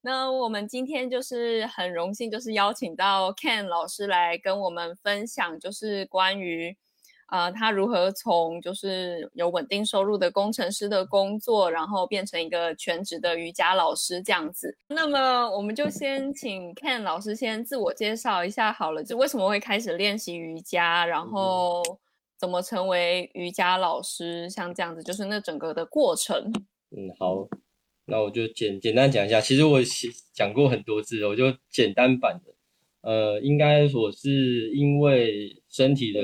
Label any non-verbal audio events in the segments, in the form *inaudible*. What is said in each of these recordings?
那我们今天就是很荣幸，就是邀请到 Ken 老师来跟我们分享，就是关于。啊、呃，他如何从就是有稳定收入的工程师的工作，然后变成一个全职的瑜伽老师这样子？那么我们就先请 Ken 老师先自我介绍一下好了，就为什么会开始练习瑜伽，然后怎么成为瑜伽老师，像这样子，就是那整个的过程。嗯，好，那我就简简单讲一下。其实我讲过很多次了，我就简单版的。呃，应该我是因为身体的。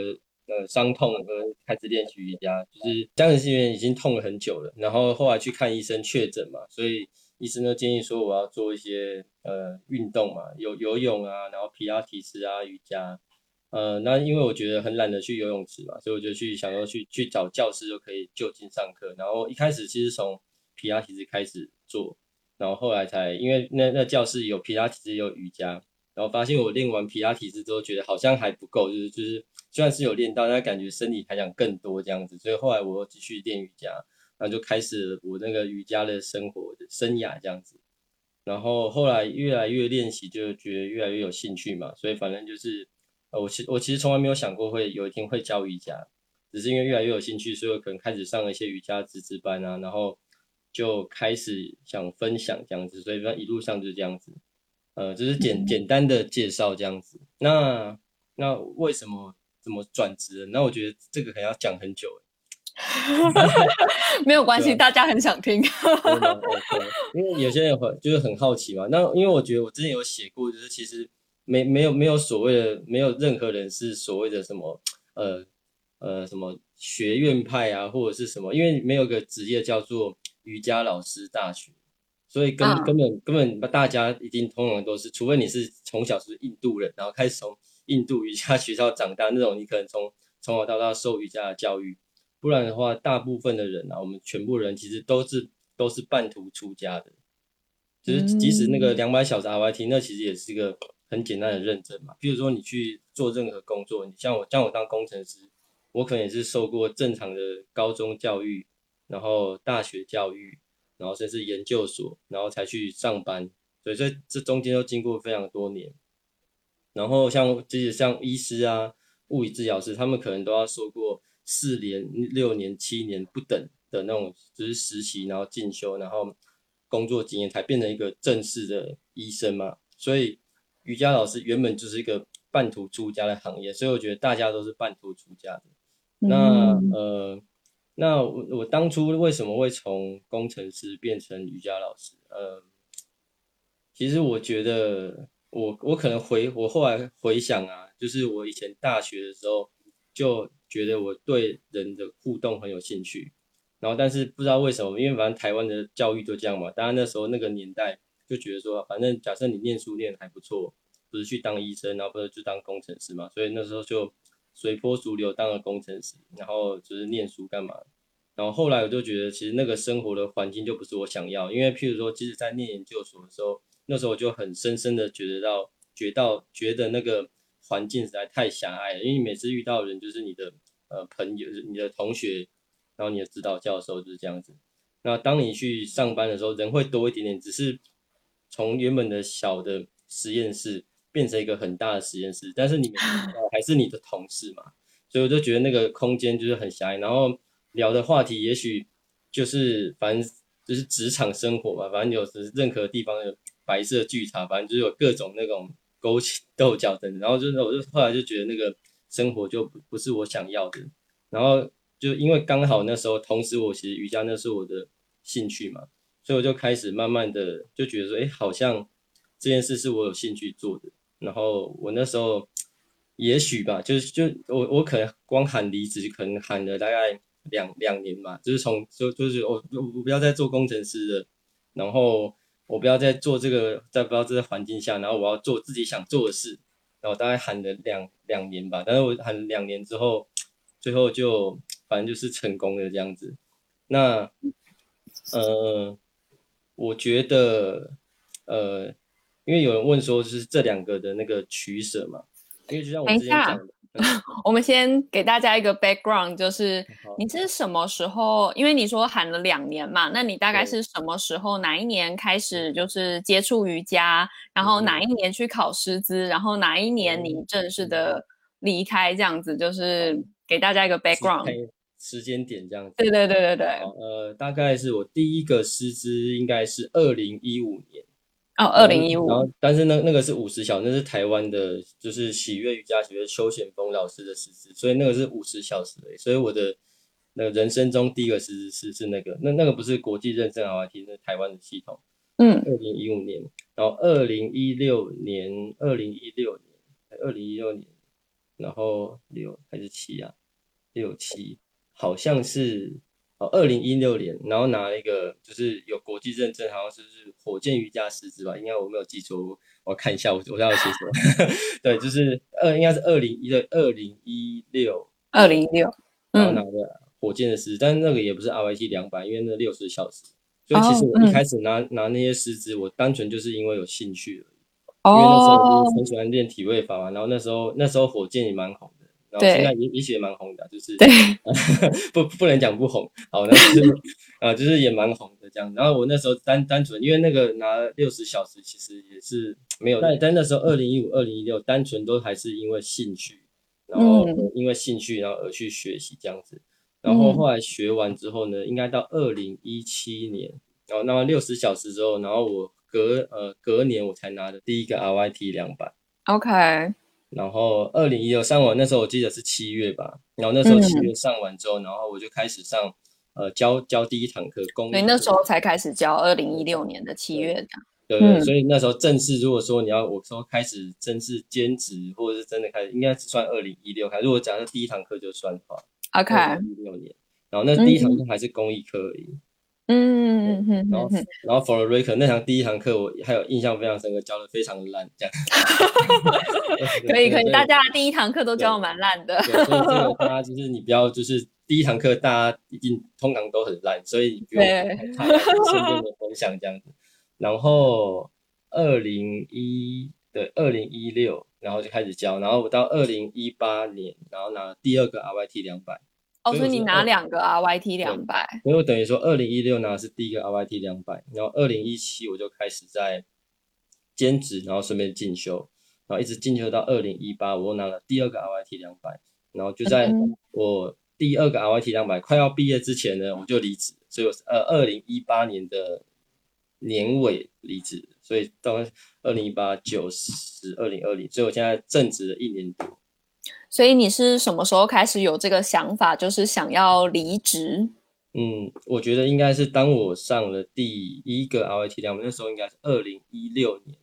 呃，伤痛而开始练习瑜伽，就是僵直性脊已经痛了很久了，然后后来去看医生确诊嘛，所以医生就建议说我要做一些呃运动嘛，有游泳啊，然后皮拉提斯啊，瑜伽，呃，那因为我觉得很懒得去游泳池嘛，所以我就去想说去去找教室就可以就近上课，然后一开始其实从皮拉提斯开始做，然后后来才因为那那教室有皮拉提斯有瑜伽，然后发现我练完皮拉提斯之后觉得好像还不够，就是就是。虽然是有练到，但感觉身体还想更多这样子，所以后来我又继续练瑜伽，然后就开始我那个瑜伽的生活的生涯这样子。然后后来越来越练习，就觉得越来越有兴趣嘛，所以反正就是，呃，我其我其实从来没有想过会有一天会教瑜伽，只是因为越来越有兴趣，所以可能开始上了一些瑜伽资质班啊，然后就开始想分享这样子，所以一路上就是这样子，呃，就是简简单的介绍这样子。那那为什么？怎么转职？那我觉得这个可能要讲很久 *laughs* 没有关系，大家很想听。因为有些人很就是很好奇嘛。那因为我觉得我之前有写过，就是其实没没有没有所谓的，没有任何人是所谓的什么呃呃什么学院派啊，或者是什么，因为没有个职业叫做瑜伽老师大学，所以根、啊、根本根本大家一定通常都是，除非你是从小是印度人，然后开始从。印度瑜伽学校长大那种，你可能从从小到大受瑜伽的教育，不然的话，大部分的人啊，我们全部人其实都是都是半途出家的，就是即使那个两百小时 RYT，那其实也是一个很简单的认证嘛。比如说你去做任何工作，你像我，像我当工程师，我可能也是受过正常的高中教育，然后大学教育，然后甚至研究所，然后才去上班，所以这这中间都经过非常多年。然后像即使像医师啊、物理治疗师，他们可能都要受过四年、六年、七年不等的那种，就是实习，然后进修，然后工作经验，才变成一个正式的医生嘛。所以瑜伽老师原本就是一个半途出家的行业，所以我觉得大家都是半途出家的。那呃，那我我当初为什么会从工程师变成瑜伽老师？呃，其实我觉得。我我可能回我后来回想啊，就是我以前大学的时候就觉得我对人的互动很有兴趣，然后但是不知道为什么，因为反正台湾的教育就这样嘛，当然那时候那个年代就觉得说，反正假设你念书念得还不错，不是去当医生，然后不是就当工程师嘛，所以那时候就随波逐流当了工程师，然后就是念书干嘛，然后后来我就觉得其实那个生活的环境就不是我想要，因为譬如说，即使在念研究所的时候。那时候我就很深深的觉得到，觉到觉得那个环境实在太狭隘了，因为每次遇到人就是你的呃朋友、你的同学，然后你的指导教授就是这样子。那当你去上班的时候，人会多一点点，只是从原本的小的实验室变成一个很大的实验室，但是你们 *laughs* 还是你的同事嘛，所以我就觉得那个空间就是很狭隘，然后聊的话题也许就是反正就是职场生活吧，反正有时任何地方有。白色巨塔，反正就是有各种那种勾心斗角等，然后就是我就后来就觉得那个生活就不不是我想要的，然后就因为刚好那时候，同时我其实瑜伽那是我的兴趣嘛，所以我就开始慢慢的就觉得说，哎，好像这件事是我有兴趣做的，然后我那时候也许吧，就是就我我可能光喊离职，可能喊了大概两两年吧，就是从就就是我我不要再做工程师了，然后。我不要再做这个，在不知道这个环境下，然后我要做自己想做的事，然后大概喊了两两年吧，但是我喊了两年之后，最后就反正就是成功了这样子。那呃，我觉得呃，因为有人问说，就是这两个的那个取舍嘛，因为就像我之前讲的。*laughs* 我们先给大家一个 background，就是你是什么时候？因为你说喊了两年嘛，那你大概是什么时候？哪一年开始就是接触瑜伽？然后哪一年去考师资？然后哪一年你正式的离开？这样子就是给大家一个 background 时间点这样子。对对对对对。呃，大概是我第一个师资应该是二零一五年。哦，二零一五。然后，但是那那个是五十小时，那是台湾的，就是喜悦瑜伽学邱显峰老师的师资，所以那个是五十小时的。所以我的那个人生中第一个师资是是那个，那那个不是国际认证 RYT，那是台湾的系统。嗯。二零一五年，然后二零一六年，二零一六年，二零一六年，然后六还是七啊？六七，好像是。哦，二零一六年，然后拿了一个就是有国际认证，好像是是火箭瑜伽师资吧，应该我没有记错，我看一下我我要写什么？*laughs* 对，就是二应该是二零一六二零一六二零一六，然后拿的火箭的师资，但是那个也不是 RYT 两百，因为那六十小时，所以其实我一开始拿、哦嗯、拿那些师资，我单纯就是因为有兴趣而已，哦、因为那时候我很喜欢练体位法嘛，然后那时候那时候火箭也蛮红的。然后现在也也许也蛮红的，就是对 *laughs* 不不能讲不红，好，那就是啊，就是也蛮红的这样。然后我那时候单单纯因为那个拿六十小时，其实也是没有，但但那时候二零一五、二零一六单纯都还是因为兴趣，然后因为兴趣然后而去学习这样子。然后后来学完之后呢，应该到二零一七年，然后那么六十小时之后，然后我隔呃隔年我才拿的第一个 RYT 两百。OK。然后二零一六上完，那时候我记得是七月吧。然后那时候七月上完之后，嗯、然后我就开始上，呃，教教第一堂课。公对，那时候才开始教，二零一六年的七月的。对对，嗯，所以那时候正式，如果说你要我说开始正式兼职，或者是真的开始，应该只算二零一六开。如果假设第一堂课就算的话，OK。一六年，然后那第一堂课还是公益课而已。嗯嗯嗯嗯，然后然后 For the record 那堂第一堂课我还有印象非常深刻，教的非常烂，这样。*laughs* 可以可以，大家第一堂课都教的蛮烂的。对，所以这个大家就是你不要就是第一堂课大家一定通常都很烂，所以你不用太顺便的分享这样子。然后二零一对二零一六，然后就开始教，然后我到二零一八年，然后拿了第二个 RYT 两百。哦，所以你拿两个 RYT 两百，因为我等于说二零一六拿的是第一个 RYT 两百，然后二零一七我就开始在兼职，然后顺便进修，然后一直进修到二零一八，我又拿了第二个 RYT 两百，然后就在我第二个 RYT 两百快要毕业之前呢，我就离职，所以我是呃二零一八年的年尾离职，所以到二零一八九十二零二零，所以我现在正职了一年多。所以你是什么时候开始有这个想法，就是想要离职？嗯，我觉得应该是当我上了第一个 RYT 两百，那时候应该是二零一六年。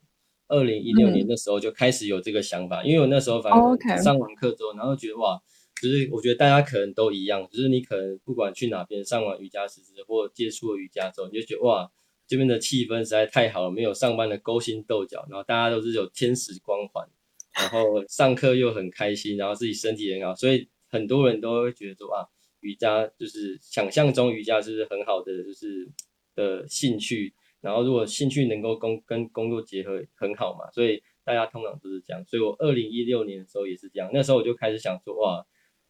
二零一六年的时候就开始有这个想法，嗯、因为我那时候反正上完课之后，然后觉得哇，就是我觉得大家可能都一样，就是你可能不管去哪边上完瑜伽师资或接触了瑜伽之后，你就觉得哇，这边的气氛实在太好了，没有上班的勾心斗角，然后大家都是有天使光环。然后上课又很开心，然后自己身体很好，所以很多人都会觉得说啊，瑜伽就是想象中瑜伽是很好的，就是的兴趣。然后如果兴趣能够工跟工作结合很好嘛，所以大家通常都是这样。所以我二零一六年的时候也是这样，那时候我就开始想说哇，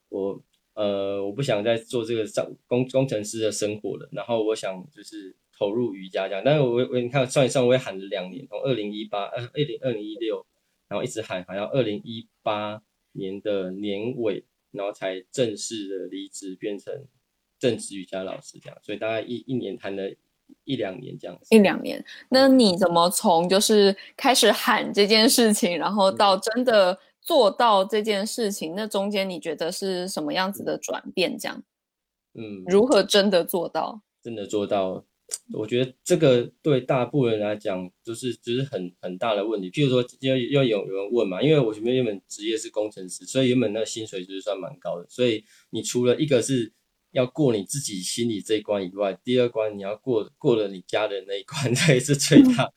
我呃我不想再做这个上工工程师的生活了，然后我想就是投入瑜伽这样。但是我我你看算一算，我也喊了两年，从二零一八呃二零二零一六。然后一直喊，喊到二零一八年的年尾，然后才正式的离职，变成正职瑜伽老师这样。所以大概一一年谈了一两年这样子。一两年，那你怎么从就是开始喊这件事情，然后到真的做到这件事情，嗯、那中间你觉得是什么样子的转变？这样，嗯，如何真的做到？真的做到。我觉得这个对大部分人来讲，就是就是很很大的问题。譬如说，要要有有人问嘛，因为我前面原本职业是工程师，所以原本那薪水就是算蛮高的。所以你除了一个是要过你自己心里这一关以外，第二关你要过过了你家人那一关，*laughs* 才是最大。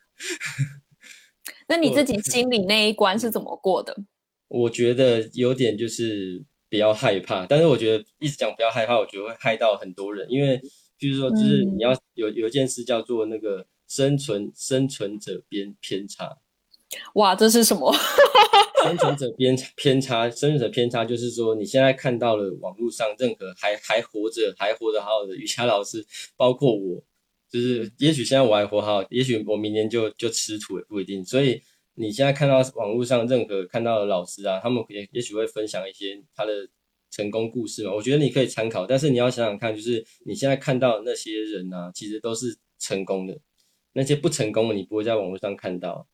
*laughs* 那你自己心里那一关是怎么过的？*laughs* 我觉得有点就是比较害怕，但是我觉得一直讲不要害怕，我觉得会害到很多人，因为。就是说，就是你要有有一件事叫做那个生存生存者边偏差。哇，这是什么？*laughs* 生存者偏偏差，生存者偏差就是说，你现在看到了网络上任何还还活着、还活得好好的瑜伽老师，包括我，就是也许现在我还活好，也许我明年就就吃土也不一定。所以你现在看到网络上任何看到的老师啊，他们也也许会分享一些他的成功故事嘛，我觉得你可以参考，但是你要想想看，就是你现在看到那些人啊，其实都是成功的，那些不成功的你不会在网络上看到。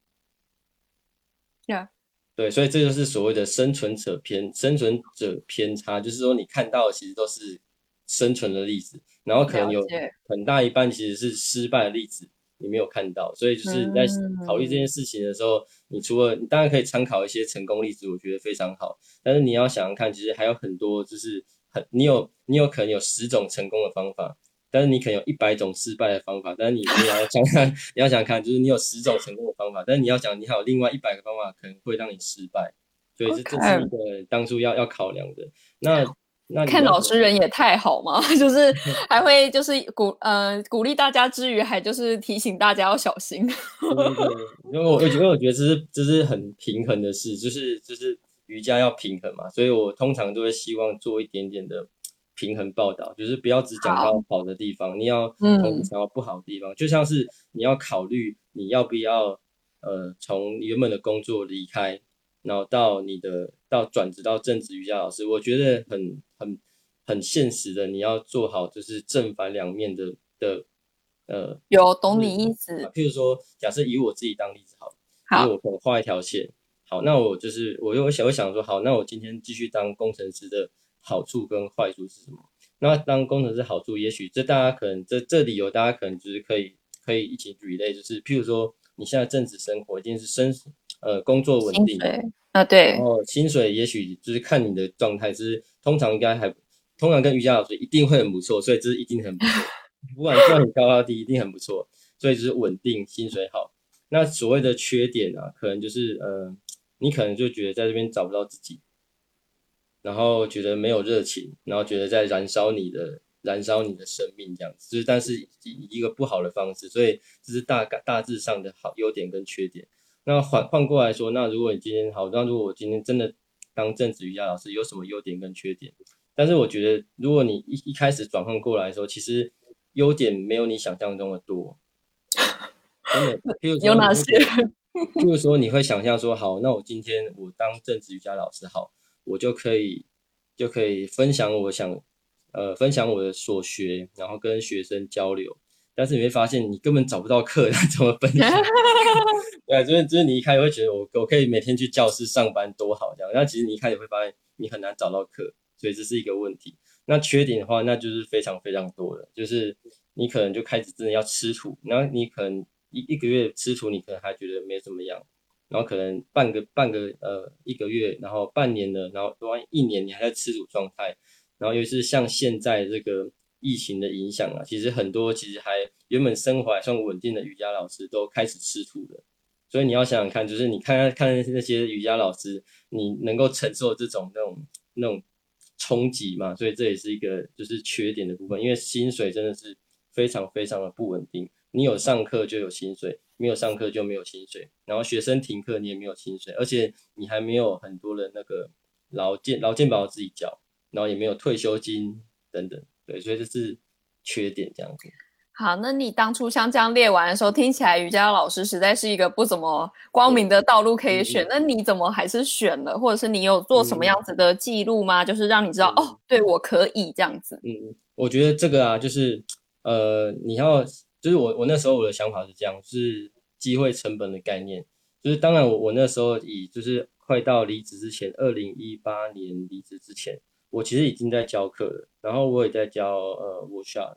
Yeah. 对，所以这就是所谓的生存者偏生存者偏差，就是说你看到的其实都是生存的例子，然后可能有很大一半其实是失败的例子，你没有看到。所以就是你在考虑这件事情的时候，嗯、你除了你当然可以参考一些成功例子，我觉得非常好，但是你要想想看，其实还有很多就是很你有你有可能有十种成功的方法。但是你可能有一百种失败的方法，但是你你要想看，你要想看，就是你有十种成功的方法，但是你要想你还有另外一百个方法可能会让你失败，所以这这是一个当初要要考量的。那那看老师人也太好嘛，*laughs* 就是 *laughs* 还会就是鼓呃鼓励大家之余，还就是提醒大家要小心。对对对，*laughs* 因为我因为我觉得这是这是很平衡的事，就是就是瑜伽要平衡嘛，所以我通常都会希望做一点点的。平衡报道就是不要只讲到好的地方，你要同时讲到不好的地方。就像是你要考虑你要不要呃从原本的工作离开，然后到你的到转职到正职瑜伽老师，我觉得很很很现实的，你要做好就是正反两面的的呃。有懂你意思。譬如说，假设以我自己当例子好了，好，我画一条线，好，那我就是我又想我想说，好，那我今天继续当工程师的。好处跟坏处是什么？那当工程师好处，也许这大家可能这这理由，大家可能就是可以可以一起举例，就是譬如说你现在正职生活一定是生呃工作稳定啊，对，然后薪水也许就是看你的状态，就是通常应该还通常跟瑜伽老师一定会很不错，所以这是一定很不错，不管赚你高高低，一定很不错，所以就是稳定薪水好。那所谓的缺点啊，可能就是呃，你可能就觉得在这边找不到自己。然后觉得没有热情，然后觉得在燃烧你的燃烧你的生命这样子，就是但是以一个不好的方式，所以这是大概大致上的好优点跟缺点。那换换过来说，那如果你今天好，那如果我今天真的当正职瑜伽老师，有什么优点跟缺点？但是我觉得，如果你一一开始转换过来的时候，其实优点没有你想象中的多。真的，比如有哪些？*laughs* 比如说你会想象说，好，那我今天我当正职瑜伽老师好。我就可以就可以分享我想呃分享我的所学，然后跟学生交流。但是你会发现你根本找不到课，那怎么分享？*laughs* 对，就是就是你一开始会觉得我我可以每天去教室上班多好这样，那其实你一开始会发现你很难找到课，所以这是一个问题。那缺点的话，那就是非常非常多的，就是你可能就开始真的要吃土，然后你可能一一个月吃土，你可能还觉得没怎么样。然后可能半个半个呃一个月，然后半年了，然后万一年你还在吃土状态，然后又是像现在这个疫情的影响啊，其实很多其实还原本生活还算稳定的瑜伽老师都开始吃土了。所以你要想想看，就是你看看看那些瑜伽老师，你能够承受这种那种那种冲击吗？所以这也是一个就是缺点的部分，因为薪水真的是非常非常的不稳定。你有上课就有薪水。没有上课就没有薪水，然后学生停课你也没有薪水，而且你还没有很多的那个劳健劳健保自己缴，然后也没有退休金等等，对，所以这是缺点这样子。好，那你当初像这样列完的时候，听起来瑜伽老师实在是一个不怎么光明的道路可以选，那你怎么还是选了？或者是你有做什么样子的记录吗？嗯、就是让你知道、嗯、哦，对我可以这样子。嗯，我觉得这个啊，就是呃，你要。就是我我那时候我的想法是这样，是机会成本的概念。就是当然我我那时候以就是快到离职之前，二零一八年离职之前，我其实已经在教课了，然后我也在教呃 workshop。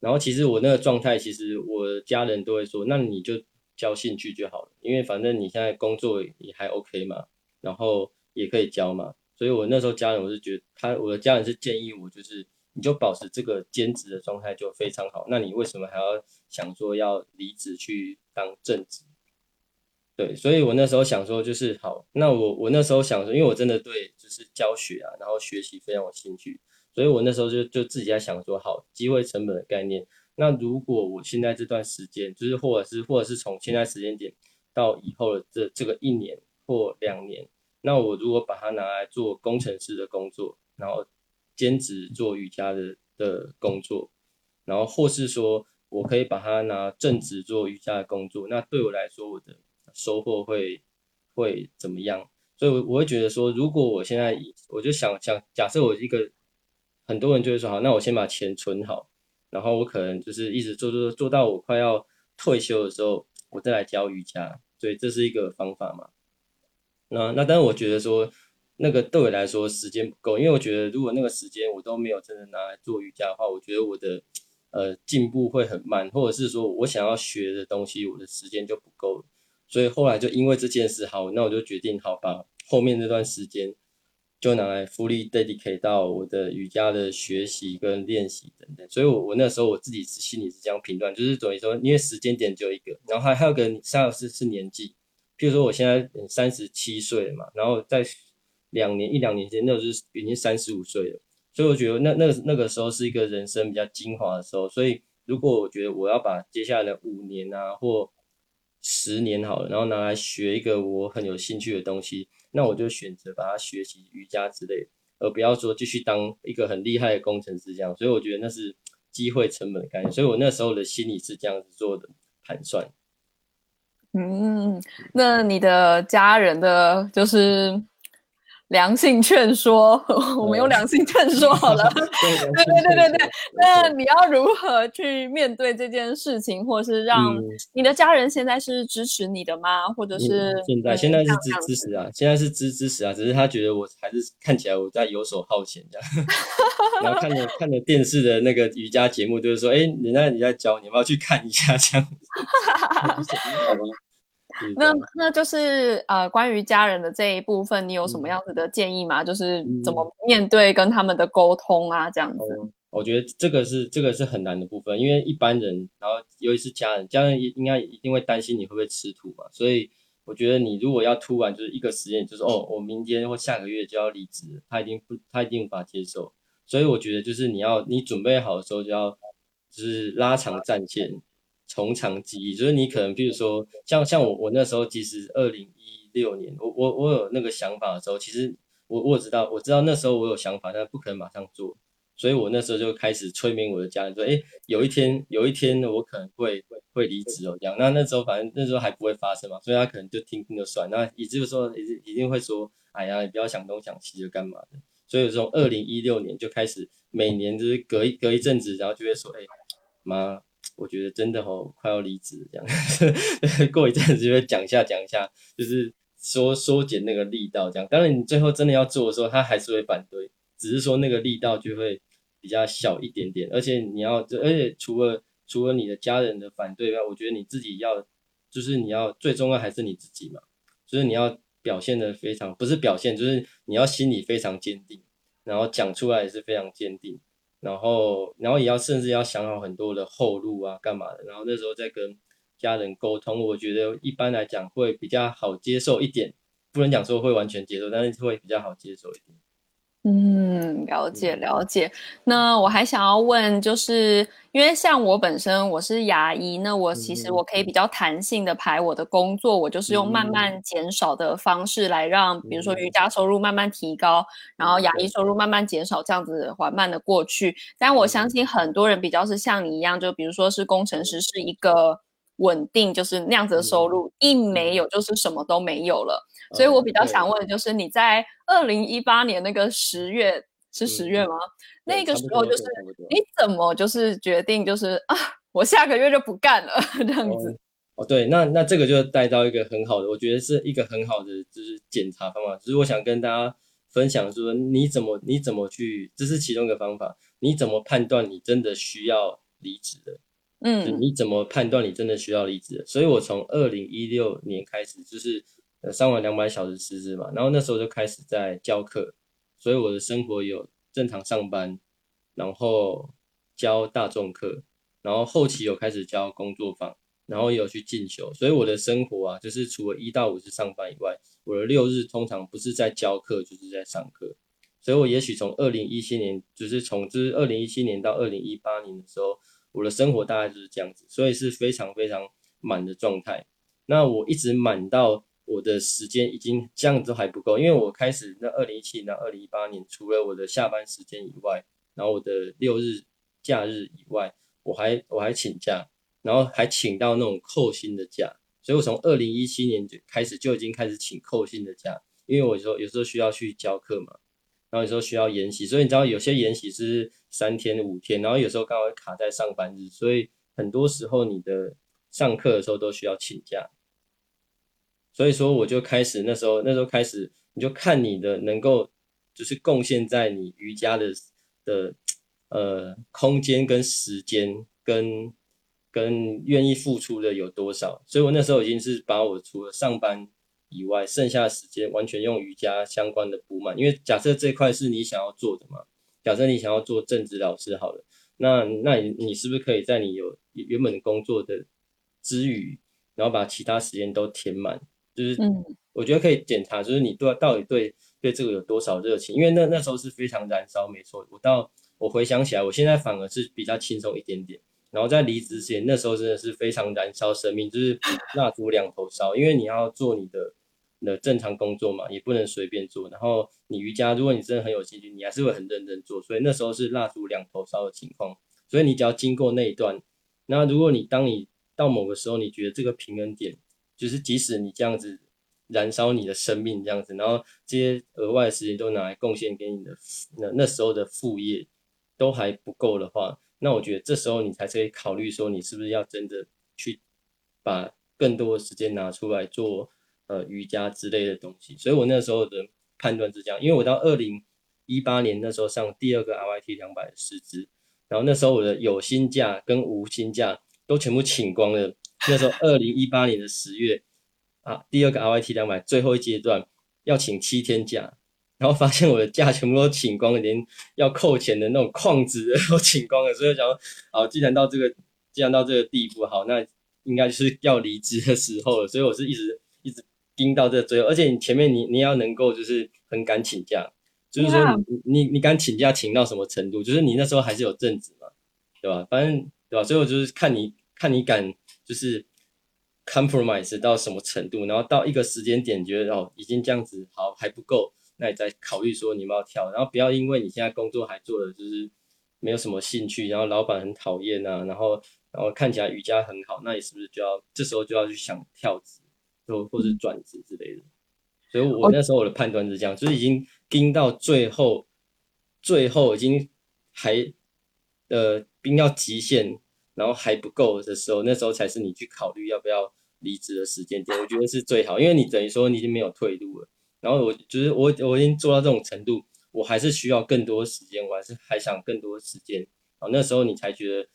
然后其实我那个状态，其实我家人都会说，那你就教兴趣就好了，因为反正你现在工作也还 OK 嘛，然后也可以教嘛。所以我那时候家人我是觉得他我的家人是建议我就是。你就保持这个兼职的状态就非常好。那你为什么还要想说要离职去当正职？对，所以我那时候想说就是好。那我我那时候想说，因为我真的对就是教学啊，然后学习非常有兴趣，所以我那时候就就自己在想说，好，机会成本的概念。那如果我现在这段时间，就是或者是或者是从现在时间点到以后的这这个一年或两年，那我如果把它拿来做工程师的工作，然后兼职做瑜伽的的工作，然后或是说我可以把它拿正职做瑜伽的工作，那对我来说，我的收获会会怎么样？所以，我我会觉得说，如果我现在我就想想，假设我一个很多人就会说，好，那我先把钱存好，然后我可能就是一直做做做到我快要退休的时候，我再来教瑜伽。所以这是一个方法嘛。那那，但是我觉得说，那个对我来说时间不够，因为我觉得如果那个时间我都没有真的拿来做瑜伽的话，我觉得我的呃进步会很慢，或者是说我想要学的东西，我的时间就不够。所以后来就因为这件事，好，那我就决定，好把，后面这段时间就拿来 fully dedicate 到我的瑜伽的学习跟练习等等。所以我我那时候我自己是心里是这样评断，就是等于说，因为时间点只有一个，然后还还有个三个是是年纪，譬如说我现在三十七岁了嘛，然后在两年一两年前，那我就是已经三十五岁了，所以我觉得那那那个时候是一个人生比较精华的时候。所以如果我觉得我要把接下来的五年啊或十年好了，然后拿来学一个我很有兴趣的东西，那我就选择把它学习瑜伽之类的，而不要说继续当一个很厉害的工程师这样。所以我觉得那是机会成本的概念，所以我那时候的心理是这样子做的盘算。嗯，那你的家人的就是。良性劝说，*laughs* 我们用良性劝说好了。*laughs* 对对对对对，那你要如何去面对这件事情，或是让你的家人现在是支持你的吗？或者是现在现在是支支持啊，现在是支支持啊，只是他觉得我还是看起来我在游手好闲这样。*laughs* 然后看着看着电视的那个瑜伽节目，就是说，哎，人家你在教，你要不要去看一下这样子？那那就是呃，关于家人的这一部分，你有什么样子的建议吗？嗯、就是怎么面对跟他们的沟通啊，这样子。嗯、我觉得这个是这个是很难的部分，因为一般人，然后尤其是家人，家人应该一定会担心你会不会吃土嘛。所以我觉得你如果要突然就是一个时间，就是哦，我明天或下个月就要离职，他一定不，他一定无法接受。所以我觉得就是你要你准备好的时候就要就是拉长战线。从长计议，就是你可能，比如说，像像我，我那时候其实二零一六年，我我我有那个想法的时候，其实我我知道，我知道那时候我有想法，但不可能马上做，所以我那时候就开始催眠我的家人说，诶，有一天，有一天我可能会会离职哦，这样。那那时候反正那时候还不会发生嘛，所以他可能就听听就算。那也就是说，一定会说，哎呀，你不要想东想西就干嘛的。所以从二零一六年就开始，每年就是隔一隔一阵子，然后就会说，诶，妈。我觉得真的哦，快要离职这样，*laughs* 过一阵子就会讲一下讲一下，就是说缩减那个力道这样。当然你最后真的要做的时候，他还是会反对，只是说那个力道就会比较小一点点。而且你要，而且除了除了你的家人的反对外，我觉得你自己要，就是你要最重要还是你自己嘛，就是你要表现的非常，不是表现，就是你要心里非常坚定，然后讲出来也是非常坚定。然后，然后也要甚至要想好很多的后路啊，干嘛的？然后那时候再跟家人沟通，我觉得一般来讲会比较好接受一点，不能讲说会完全接受，但是会比较好接受一点。嗯，了解了解。那我还想要问，就是因为像我本身我是牙医，那我其实我可以比较弹性的排我的工作，嗯、我就是用慢慢。减少的方式来让，比如说瑜伽收入慢慢提高，然后牙医。收入慢慢减少，这样子缓慢的过去。但我相信很多人比较是像你一样，就比如说是工程师，是一个稳定，就是那样子的收入，一没有就是什么都没有了。所以我比较想问的就是你在二零一八年那个十月是十月吗？嗯、那个时候就是你怎么就是决定就是啊，我下个月就不干了 *laughs* 这样子？哦，对，那那这个就带到一个很好的，我觉得是一个很好的就是检查方法。就是我想跟大家分享说，你怎么你怎么去，这是其中一个方法。你怎么判断你真的需要离职的？嗯，你怎么判断你真的需要离职的？所以我从二零一六年开始就是。呃，上完两百小时师资嘛，然后那时候就开始在教课，所以我的生活有正常上班，然后教大众课，然后后期有开始教工作坊，然后也有去进修，所以我的生活啊，就是除了一到五是上班以外，我的六日通常不是在教课，就是在上课，所以我也许从二零一七年，就是从就是二零一七年到二零一八年的时候，我的生活大概就是这样子，所以是非常非常满的状态。那我一直满到。我的时间已经这样子都还不够，因为我开始那二零一七到二零一八年，除了我的下班时间以外，然后我的六日假日以外，我还我还请假，然后还请到那种扣薪的假，所以我从二零一七年就开始就已经开始请扣薪的假，因为我说有时候需要去教课嘛，然后有时候需要研习，所以你知道有些研习是三天五天，然后有时候刚好卡在上班日，所以很多时候你的上课的时候都需要请假。所以说，我就开始那时候，那时候开始，你就看你的能够，就是贡献在你瑜伽的的呃空间跟时间跟跟愿意付出的有多少。所以我那时候已经是把我除了上班以外，剩下的时间完全用瑜伽相关的补满。因为假设这块是你想要做的嘛，假设你想要做正职老师好了，那那你你是不是可以在你有原本工作的之余，然后把其他时间都填满？就是，我觉得可以检查，就是你对到底对对这个有多少热情，因为那那时候是非常燃烧，没错。我到我回想起来，我现在反而是比较轻松一点点。然后在离职之前，那时候真的是非常燃烧生命，就是 *laughs* 蜡烛两头烧，因为你要做你的你的正常工作嘛，也不能随便做。然后你瑜伽，如果你真的很有兴趣，你还是会很认真做。所以那时候是蜡烛两头烧的情况。所以你只要经过那一段，那如果你当你到某个时候，你觉得这个平衡点。就是即使你这样子燃烧你的生命这样子，然后这些额外的时间都拿来贡献给你的那那时候的副业都还不够的话，那我觉得这时候你才可以考虑说你是不是要真的去把更多的时间拿出来做呃瑜伽之类的东西。所以我那时候的判断是这样，因为我到二零一八年那时候上第二个 RYT 两百的师资，然后那时候我的有薪假跟无薪假都全部请光了。那时候，二零一八年的十月啊，第二个 RYT 两百最后一阶段要请七天假，然后发现我的假全部都请光了，连要扣钱的那种矿职都请光了，所以我想说，好，既然到这个，既然到这个地步，好，那应该就是要离职的时候了。所以我是一直一直盯到这最后，而且你前面你你要能够就是很敢请假，就是说你你你敢请假请到什么程度？就是你那时候还是有正职嘛，对吧？反正对吧？所以我就是看你看你敢。就是 compromise 到什么程度，然后到一个时间点，觉得哦已经这样子好还不够，那你再考虑说你们要跳，然后不要因为你现在工作还做的就是没有什么兴趣，然后老板很讨厌啊，然后然后看起来瑜伽很好，那你是不是就要这时候就要去想跳职，或或是转职之类的？所以我那时候我的判断是这样，就是已经盯到最后，最后已经还呃盯到极限。然后还不够的时候，那时候才是你去考虑要不要离职的时间点。我觉得是最好，因为你等于说你已经没有退路了。然后我就是我我已经做到这种程度，我还是需要更多时间，我还是还想更多时间。啊，那时候你才觉得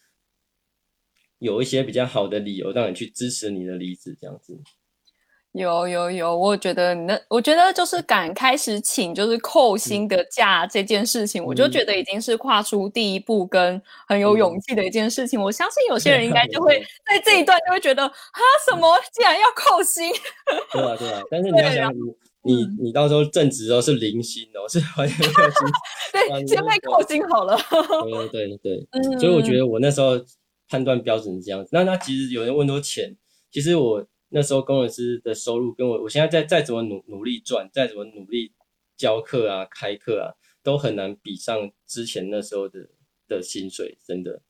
有一些比较好的理由让你去支持你的离职这样子。有有有，我觉得那我觉得就是敢开始请就是扣薪的假这件事情，嗯、我就觉得已经是跨出第一步跟很有勇气的一件事情。嗯、我相信有些人应该就会在这一段就会觉得，哈、嗯，什么竟然要扣薪？*laughs* 对啊对啊，但是你要想，你你你到时候正职哦是零薪哦，是完全没有薪，*laughs* 对，先被扣薪好了。*laughs* 对对对对，嗯、所以我觉得我那时候判断标准是这样子。那那其实有人问多钱，其实我。那时候工程师的收入跟我，我现在再再怎么努努力赚，再怎么努力教课啊、开课啊，都很难比上之前那时候的的薪水，真的。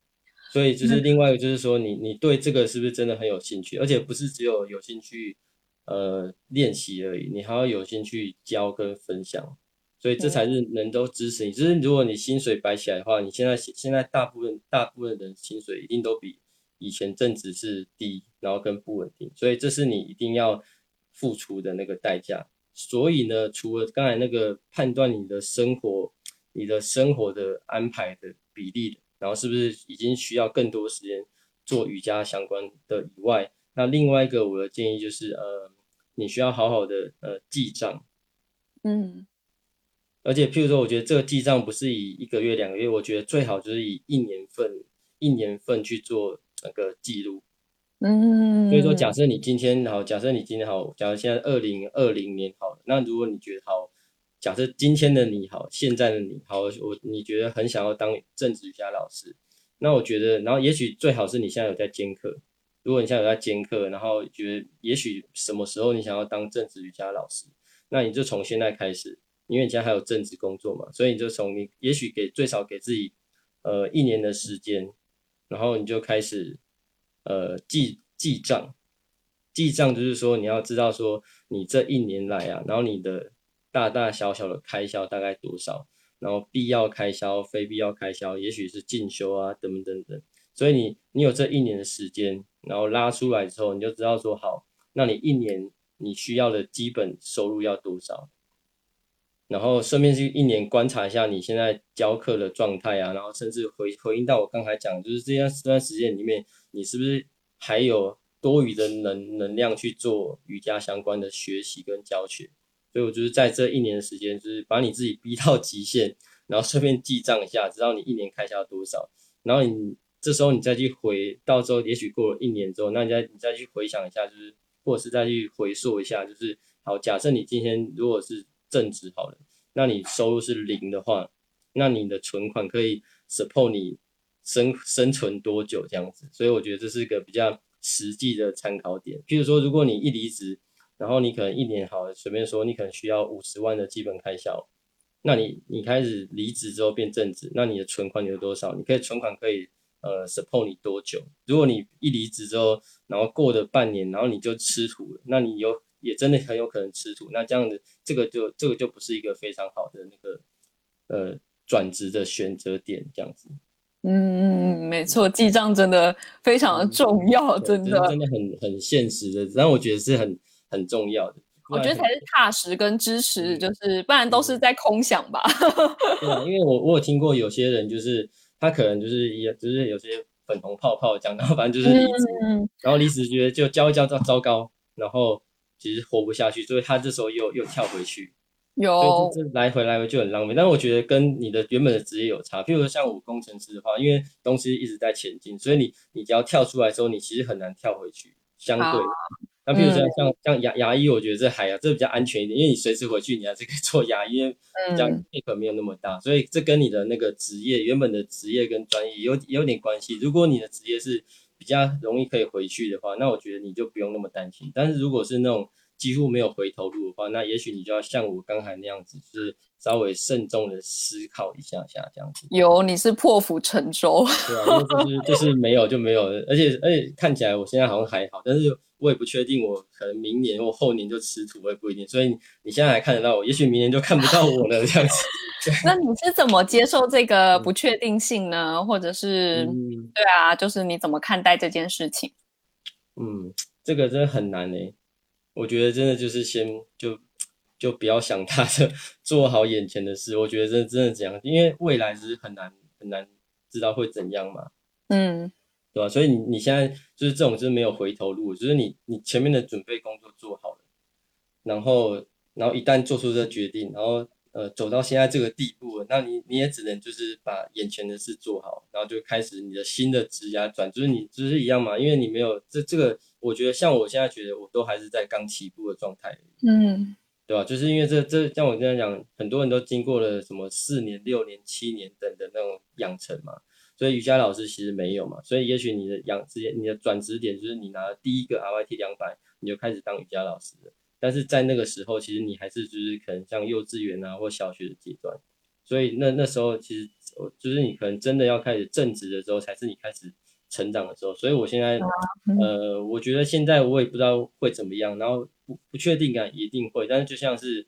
所以就是另外一个，就是说你你对这个是不是真的很有兴趣？而且不是只有有兴趣呃练习而已，你还要有兴趣教跟分享。所以这才是能都支持你。就是如果你薪水摆起来的话，你现在现在大部分大部分人薪水一定都比。以前正值是低，然后跟不稳定，所以这是你一定要付出的那个代价。所以呢，除了刚才那个判断你的生活、你的生活的安排的比例，然后是不是已经需要更多时间做瑜伽相关的以外，那另外一个我的建议就是，呃，你需要好好的呃记账，嗯，而且譬如说，我觉得这个记账不是以一个月、两个月，我觉得最好就是以一年份、一年份去做。那个记录，嗯，所以说，假设你今天好，假设你今天好，假如现在二零二零年好，那如果你觉得好，假设今天的你好，现在的你好，我你觉得很想要当政治瑜伽老师，那我觉得，然后也许最好是你现在有在兼课，如果你现在有在兼课，然后觉得也许什么时候你想要当政治瑜伽老师，那你就从现在开始，因为你现在还有正职工作嘛，所以你就从你也许给最少给自己呃一年的时间，然后你就开始呃记记账，记账就是说你要知道说你这一年来啊，然后你的大大小小的开销大概多少，然后必要开销、非必要开销，也许是进修啊等等等等。所以你你有这一年的时间，然后拉出来之后，你就知道说好，那你一年你需要的基本收入要多少，然后顺便去一年观察一下你现在教课的状态啊，然后甚至回回应到我刚才讲，就是这段这段时间里面，你是不是还有多余的能能量去做瑜伽相关的学习跟教学？所以我就是在这一年的时间，就是把你自己逼到极限，然后顺便记账一下，知道你一年开销多少，然后你。这时候你再去回，到时候也许过了一年之后，那你再你再去回想一下，就是或者是再去回溯一下，就是好，假设你今天如果是正职好了，那你收入是零的话，那你的存款可以 support 你生生存多久这样子？所以我觉得这是个比较实际的参考点。譬如说，如果你一离职，然后你可能一年好了，随便说你可能需要五十万的基本开销，那你你开始离职之后变正职，那你的存款有多少？你可以存款可以。呃，support 你多久？如果你一离职之后，然后过了半年，然后你就吃土了，那你有也真的很有可能吃土。那这样子，这个就这个就不是一个非常好的那个呃转职的选择点，这样子。嗯，没错，记账真的非常的重要，嗯、真的真的很很现实的，但我觉得是很很重要的。我觉得才是踏实跟支持，就是不然都是在空想吧。对啊，因为我我有听过有些人就是。他可能就是也就是有些粉红泡泡讲，然后反正就是离职，嗯、然后离职觉得就教一教到糟糕，然后其实活不下去，所以他这时候又又跳回去，有这来回来回就很浪费。但是我觉得跟你的原本的职业有差，譬如说像我工程师的话，因为东西一直在前进，所以你你只要跳出来之后，你其实很难跳回去，相对。那譬如说像、嗯、像牙牙医，我觉得这还啊，这比较安全一点，因为你随时回去，你还是可以做牙医，因为比较配合没有那么大，所以这跟你的那个职业原本的职业跟专业有有点关系。如果你的职业是比较容易可以回去的话，那我觉得你就不用那么担心。但是如果是那种几乎没有回头路的话，那也许你就要像我刚才那样子，就是稍微慎重的思考一下下这样子。有，你是破釜沉舟。对啊，就是就是没有就没有，而且而且看起来我现在好像还好，但是。我也不确定，我可能明年或后年就吃土，我也不一定。所以你现在还看得到我，也许明年就看不到我了这样子。*laughs* 那你是怎么接受这个不确定性呢？嗯、或者是、嗯、对啊，就是你怎么看待这件事情？嗯，这个真的很难诶。我觉得真的就是先就就不要想他的，做好眼前的事。我觉得真的真的这样，因为未来是很难很难知道会怎样嘛。嗯。对吧？所以你你现在就是这种，就是没有回头路，就是你你前面的准备工作做好了，然后然后一旦做出这个决定，然后呃走到现在这个地步了，那你你也只能就是把眼前的事做好，然后就开始你的新的职涯转，就是你就是一样嘛，因为你没有这这个，我觉得像我现在觉得我都还是在刚起步的状态，嗯，对吧？就是因为这这像我这样讲，很多人都经过了什么四年、六年、七年等的那种养成嘛。所以瑜伽老师其实没有嘛，所以也许你的养直接你的转职点就是你拿了第一个 RYT 两百，你就开始当瑜伽老师了。但是在那个时候，其实你还是就是可能像幼稚园啊或小学的阶段，所以那那时候其实就是你可能真的要开始正职的时候，才是你开始成长的时候。所以我现在呃，我觉得现在我也不知道会怎么样，然后不不确定感一定会，但是就像是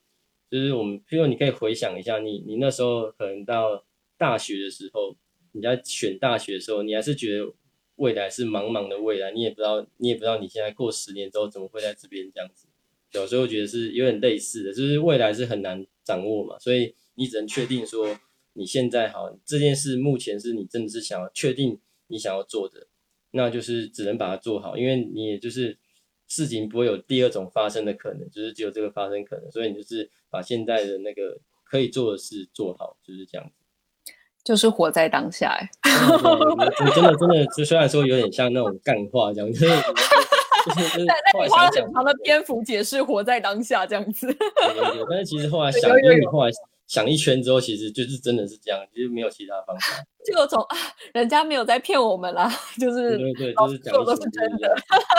就是我们，譬如你可以回想一下你，你你那时候可能到大学的时候。你在选大学的时候，你还是觉得未来是茫茫的未来，你也不知道，你也不知道你现在过十年之后怎么会在这边这样子。有时候觉得是有点类似的，就是未来是很难掌握嘛，所以你只能确定说你现在好，这件事目前是你真的是想要确定你想要做的，那就是只能把它做好，因为你也就是事情不会有第二种发生的可能，就是只有这个发生可能，所以你就是把现在的那个可以做的事做好，就是这样子。就是活在当下，哎，真的真的，就虽然说有点像那种干话这样，就是就是就是 *laughs* 后来想讲，很长的篇幅解释活在当下这样子。但是其实后来 *laughs* 想，因为你后来想一圈之后，其实就是真的是这样，其实没有其他方法。就从啊，人家没有在骗我们啦，就是对对，就是讲的是真的，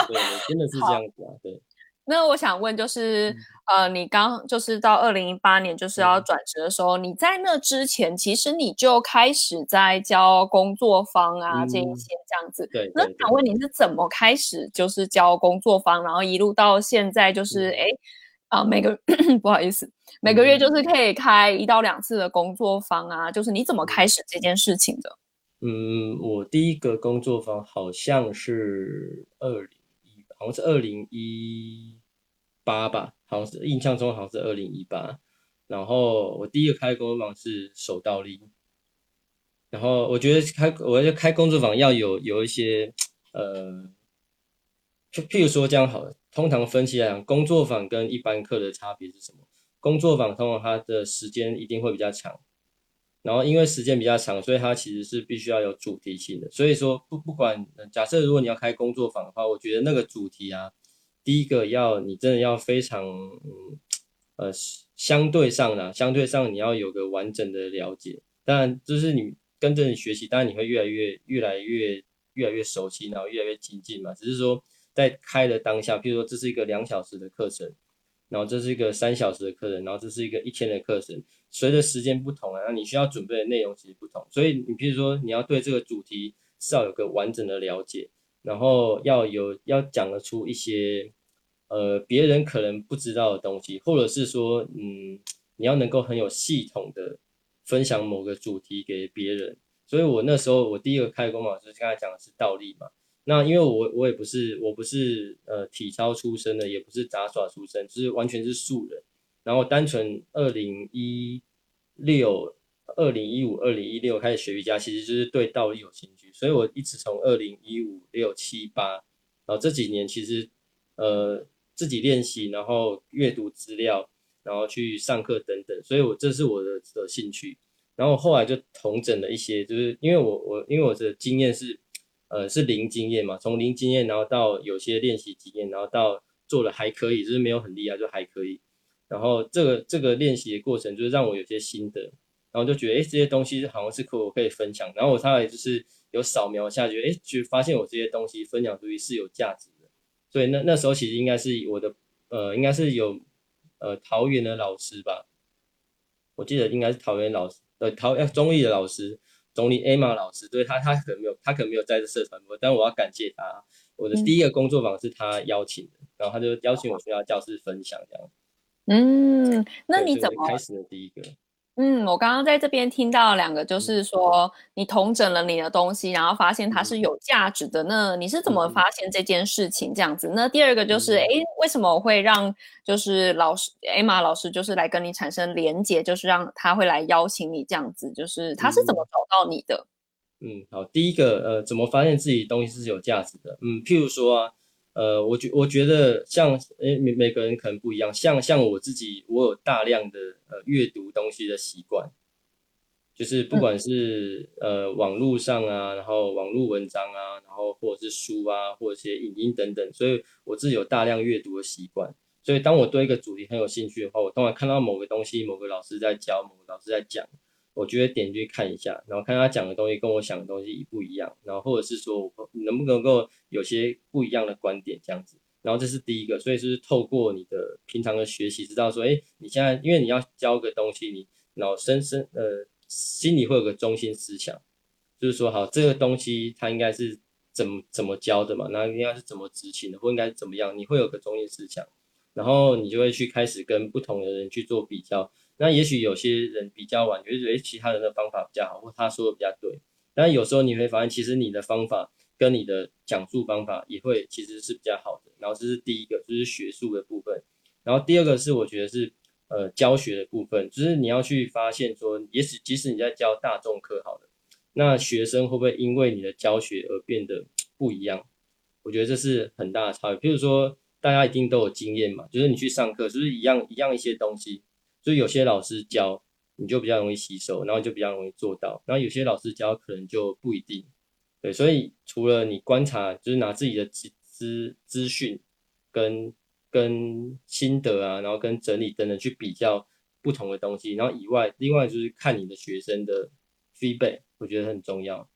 对，真的是这样子啊，对。那我想问，就是、嗯、呃，你刚就是到二零一八年就是要转职的时候，嗯、你在那之前，其实你就开始在教工作坊啊、嗯、这一些这样子。对，对，那想问你是怎么开始就是教工作坊，然后一路到现在就是哎啊、嗯呃、每个 *coughs* 不好意思，每个月就是可以开一到两次的工作坊啊，就是你怎么开始这件事情的？嗯，我第一个工作坊好像是二零一，好像是二零一。八吧，好像是印象中好像是二零一八，然后我第一个开工作坊是手倒立，然后我觉得开，我觉得开工作坊要有有一些，呃，就譬如说这样好了，通常分析来讲，工作坊跟一般课的差别是什么？工作坊通常它的时间一定会比较长，然后因为时间比较长，所以它其实是必须要有主题性的，所以说不不管假设如果你要开工作坊的话，我觉得那个主题啊。第一个要你真的要非常嗯呃相对上呢，相对上你要有个完整的了解。当然，就是你跟着你学习，当然你会越来越越来越越来越熟悉，然后越来越精进嘛。只是说在开的当下，譬如说这是一个两小时的课程，然后这是一个三小时的课程，然后这是一个一天的课程，随着时间不同啊，那你需要准备的内容其实不同。所以你譬如说你要对这个主题是要有个完整的了解，然后要有要讲得出一些。呃，别人可能不知道的东西，或者是说，嗯，你要能够很有系统的分享某个主题给别人。所以我那时候我第一个开工嘛，就是刚才讲的是倒立嘛。那因为我我也不是我不是呃体操出身的，也不是杂耍出身，就是完全是素人。然后单纯二零一六、二零一五、二零一六开始学瑜伽，其实就是对倒立有兴趣。所以我一直从二零一五、六七八，然后这几年其实呃。自己练习，然后阅读资料，然后去上课等等，所以我这是我的的兴趣。然后我后来就统整了一些，就是因为我我因为我的经验是，呃，是零经验嘛，从零经验，然后到有些练习经验，然后到做的还可以，就是没有很厉害，就还可以。然后这个这个练习的过程，就是让我有些心得，后就觉得，哎，这些东西好像是可我可以分享。然后我后来就是有扫描下去，哎，就发现我这些东西分享出去是有价值的。所以那那时候其实应该是我的，呃，应该是有，呃，桃园的老师吧，我记得应该是桃园老师，呃，桃呃中立的老师，中立 Emma 老师，对他他可能没有，他可能没有在这社团过，但我要感谢他，我的第一个工作坊是他邀请的，嗯、然后他就邀请我去他教室分享这样。嗯，那你怎么开始的第一个？嗯，我刚刚在这边听到两个，就是说你同整了你的东西，然后发现它是有价值的。那你是怎么发现这件事情这样子？那第二个就是，哎，为什么会让就是老师 Emma 老师就是来跟你产生连结，就是让他会来邀请你这样子？就是他是怎么找到你的？嗯，好，第一个呃，怎么发现自己东西是有价值的？嗯，譬如说啊。呃，我觉我觉得像诶每每个人可能不一样，像像我自己，我有大量的呃阅读东西的习惯，就是不管是、嗯、呃网络上啊，然后网络文章啊，然后或者是书啊，或者一些影音等等，所以我自己有大量阅读的习惯。所以当我对一个主题很有兴趣的话，我当然看到某个东西，某个老师在教，某个老师在讲。我觉得点进去看一下，然后看他讲的东西跟我想的东西一不一样，然后或者是说我能不能够有些不一样的观点这样子，然后这是第一个，所以是透过你的平常的学习，知道说，哎，你现在因为你要教个东西，你脑深深呃心里会有个中心思想，就是说好这个东西它应该是怎么怎么教的嘛，那应该是怎么执行的，或应该是怎么样，你会有个中心思想，然后你就会去开始跟不同的人去做比较。那也许有些人比较晚，就是觉得其他人的方法比较好，或他说的比较对。但有时候你会发现，其实你的方法跟你的讲述方法也会其实是比较好的。然后这是第一个，就是学术的部分。然后第二个是我觉得是呃教学的部分，就是你要去发现说，也许即使你在教大众课好了，那学生会不会因为你的教学而变得不一样？我觉得这是很大的差别。譬如说，大家一定都有经验嘛，就是你去上课，就是一样一样一些东西。所以有些老师教你就比较容易吸收，然后就比较容易做到。然后有些老师教可能就不一定。对，所以除了你观察，就是拿自己的资资资讯跟跟心得啊，然后跟整理等等去比较不同的东西，然后以外，另外就是看你的学生的 feedback，我觉得很重要。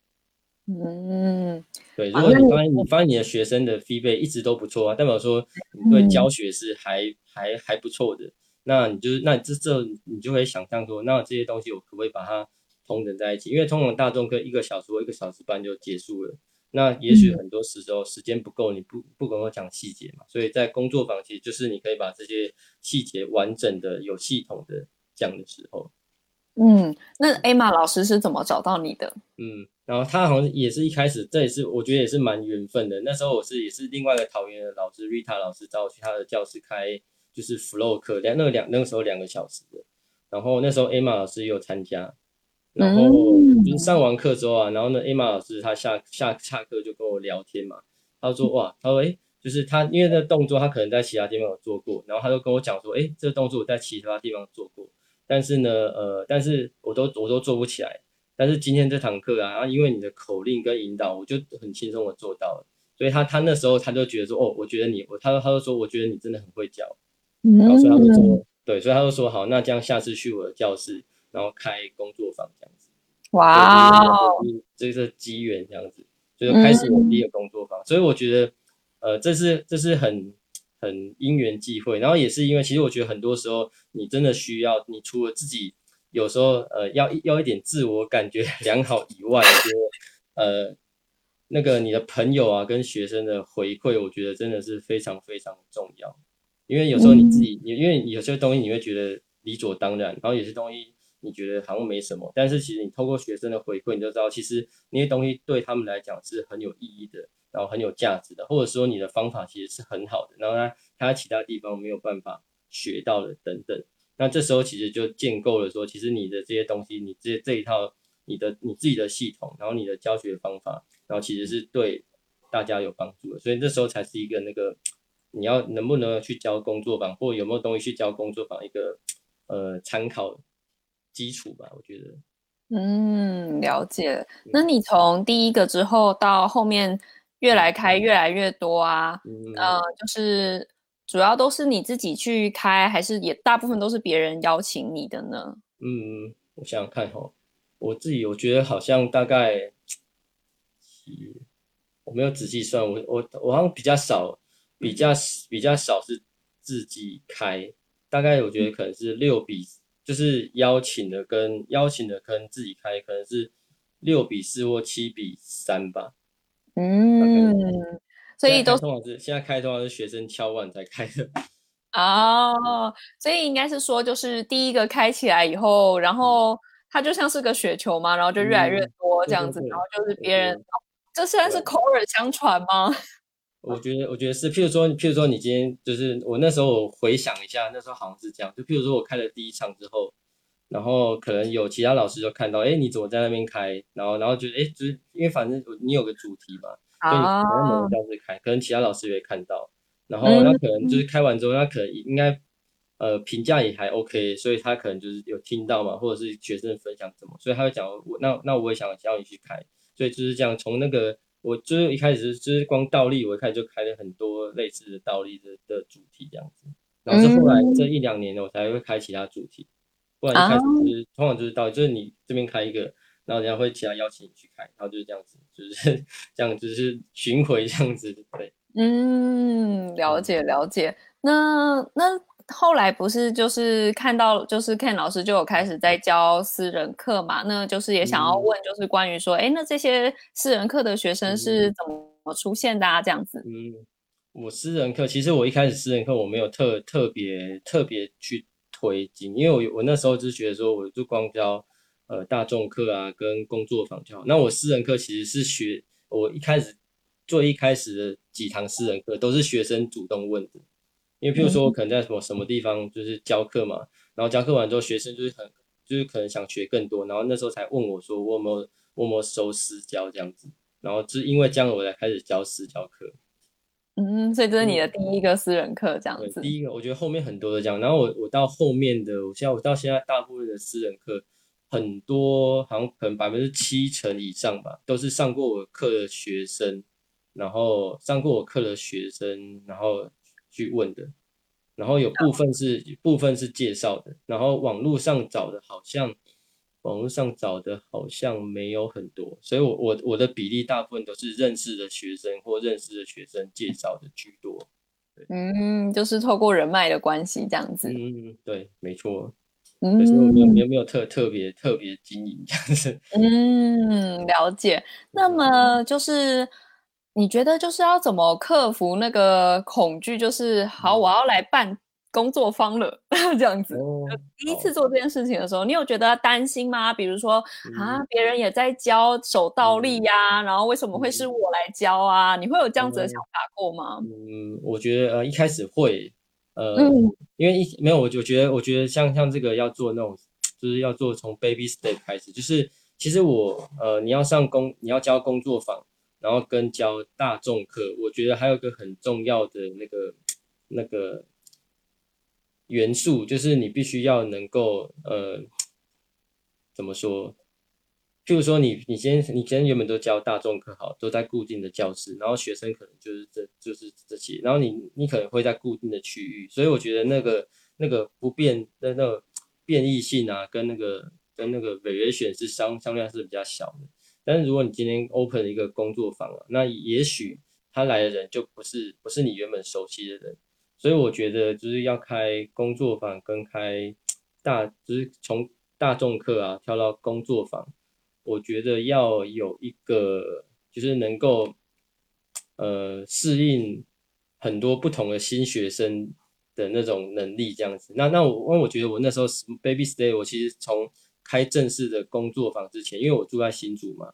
嗯，对，如果你发现你发现你的学生的 feedback 一直都不错啊，代表说你对教学是还、嗯、还还不错的，那你就是那这这你就会想象说，那这些东西我可不可以把它同整在一起？因为通常大众课一个小时或一个小时半就结束了。那也许很多时候时间不够，你不不跟我讲细节嘛，所以在工作坊其实就是你可以把这些细节完整的、有系统的讲的时候。嗯，那 Emma 老师是怎么找到你的？嗯，然后他好像也是一开始，这也是我觉得也是蛮缘分的。那时候我是也是另外一个桃园的老师 Rita 老师找我去他的教室开就是 Flow 课，两那个两那个时候两个小时的，然后那时候 Emma 老师也有参加。然后就是上完课之后啊，然后呢，Emma 老师他下下下课就跟我聊天嘛。他说哇，他说诶，就是他因为那个动作他可能在其他地方有做过，然后他就跟我讲说，诶，这个动作我在其他地方做过，但是呢，呃，但是我都我都做不起来。但是今天这堂课啊，然后因为你的口令跟引导，我就很轻松的做到了。所以他他那时候他就觉得说，哦，我觉得你，我他说他就说，我觉得你真的很会教。然后所以他就说，对，所以他就说好，那这样下次去我的教室。然后开工作坊这样子，哇、这是机缘这样子，就是开始我第一个工作坊，嗯、所以我觉得，呃，这是这是很很因缘际会，然后也是因为，其实我觉得很多时候你真的需要，你除了自己有时候呃要要一点自我感觉 *laughs* 良好以外，就呃那个你的朋友啊跟学生的回馈，我觉得真的是非常非常重要，因为有时候你自己，你、嗯、因为有些东西你会觉得理所当然，然后有些东西。你觉得好像没什么，但是其实你透过学生的回馈，你就知道其实那些东西对他们来讲是很有意义的，然后很有价值的，或者说你的方法其实是很好的，然后他他在其他地方没有办法学到的等等。那这时候其实就建构了说，其实你的这些东西，你这这一套你的你自己的系统，然后你的教学方法，然后其实是对大家有帮助的。所以这时候才是一个那个你要能不能去教工作坊，或有没有东西去教工作坊一个呃参考。基础吧，我觉得。嗯，了解。那你从第一个之后到后面越来开越来越多啊，嗯，呃，就是主要都是你自己去开，还是也大部分都是别人邀请你的呢？嗯，我想想看哈，我自己我觉得好像大概，我没有仔细算，我我我好像比较少，比较比较少是自己开，大概我觉得可能是六比。就是邀请的跟邀请的跟自己开可能是六比四或七比三吧。嗯，所以都通常是现在开通常是学生敲碗才开的。哦，所以应该是说就是第一个开起来以后，然后它就像是个雪球嘛，然后就越来越多这样子，嗯、然后就是别人，哦、这虽然是口耳相传吗？我觉得，我觉得是，譬如说，譬如说，你今天就是我那时候，我回想一下，那时候好像是这样，就譬如说我开了第一场之后，然后可能有其他老师就看到，哎，你怎么在那边开？然后，然后觉得，哎，就是因为反正你有个主题嘛，所以你可能某个教室开，可能其他老师也会看到，然后那可能就是开完之后，那可能应该呃评价也还 OK，所以他可能就是有听到嘛，或者是学生分享什么，所以他会讲我那那我也想叫你去开，所以就是这样从那个。我就是一开始就是光倒立，我一开始就开了很多类似的倒立的的主题这样子，然后是后来这一两年呢，我才会开其他主题，不然一开始就是通常就是倒立，就是你这边开一个，然后人家会其他邀请你去开，然后就是这样子，就是 *laughs* 这样，就是巡回这样子，对。嗯，了解了解，那那。后来不是就是看到就是 Ken 老师就有开始在教私人课嘛，那就是也想要问就是关于说，哎、嗯，那这些私人课的学生是怎么出现的啊？这样子。嗯，我私人课其实我一开始私人课我没有特特别特别去推进，因为我我那时候就觉得说，我就光教呃大众课啊跟工作坊就好。那我私人课其实是学我一开始最一开始的几堂私人课都是学生主动问的。因为譬如说，我可能在什么什么地方就是教课嘛，然后教课完之后，学生就是很就是可能想学更多，然后那时候才问我说，我有没有我有没有收私教这样子，然后就是因为这样，我才开始教私教课。嗯，所以这是你的第一个私人课这样子。第一个，我觉得后面很多的这样，然后我我到后面的，我现在我到现在大部分的私人课，很多好像可能百分之七成以上吧，都是上过我课的学生，然后上过我课的学生，然后。去问的，然后有部分是部分是介绍的，然后网络上找的好像网络上找的好像没有很多，所以我我我的比例大部分都是认识的学生或认识的学生介绍的居多。嗯，就是透过人脉的关系这样子。嗯，对，没错。嗯，可是我没有没有没有特特别特别经营这样子。嗯，了解。那么就是你觉得就是要怎么克服那个恐惧？就是好，我要来办。工作坊了 *laughs* 这样子，哦、第一次做这件事情的时候，哦、你有觉得担心吗？比如说、嗯、啊，别人也在教手倒立呀、啊，嗯、然后为什么会是我来教啊？嗯、你会有这样子的想法过吗？嗯，我觉得呃一开始会，呃，嗯、因为一没有，我我觉得我觉得像像这个要做那种，就是要做从 baby step 开始，就是其实我呃你要上工，你要教工作坊，然后跟教大众课，我觉得还有个很重要的那个 *tsk* 那个。元素就是你必须要能够呃，怎么说？譬如说你你先你先原本都教大众课好，都在固定的教室，然后学生可能就是这就是这些，然后你你可能会在固定的区域，所以我觉得那个那个不变的那个变异性啊，跟那个跟那个 variation 是相相对是比较小的。但是如果你今天 open 一个工作坊啊，那也许他来的人就不是不是你原本熟悉的人。所以我觉得就是要开工作坊跟开大，就是从大众课啊跳到工作坊，我觉得要有一个就是能够呃适应很多不同的新学生的那种能力这样子。那那我因为我觉得我那时候 baby stay，我其实从开正式的工作坊之前，因为我住在新竹嘛，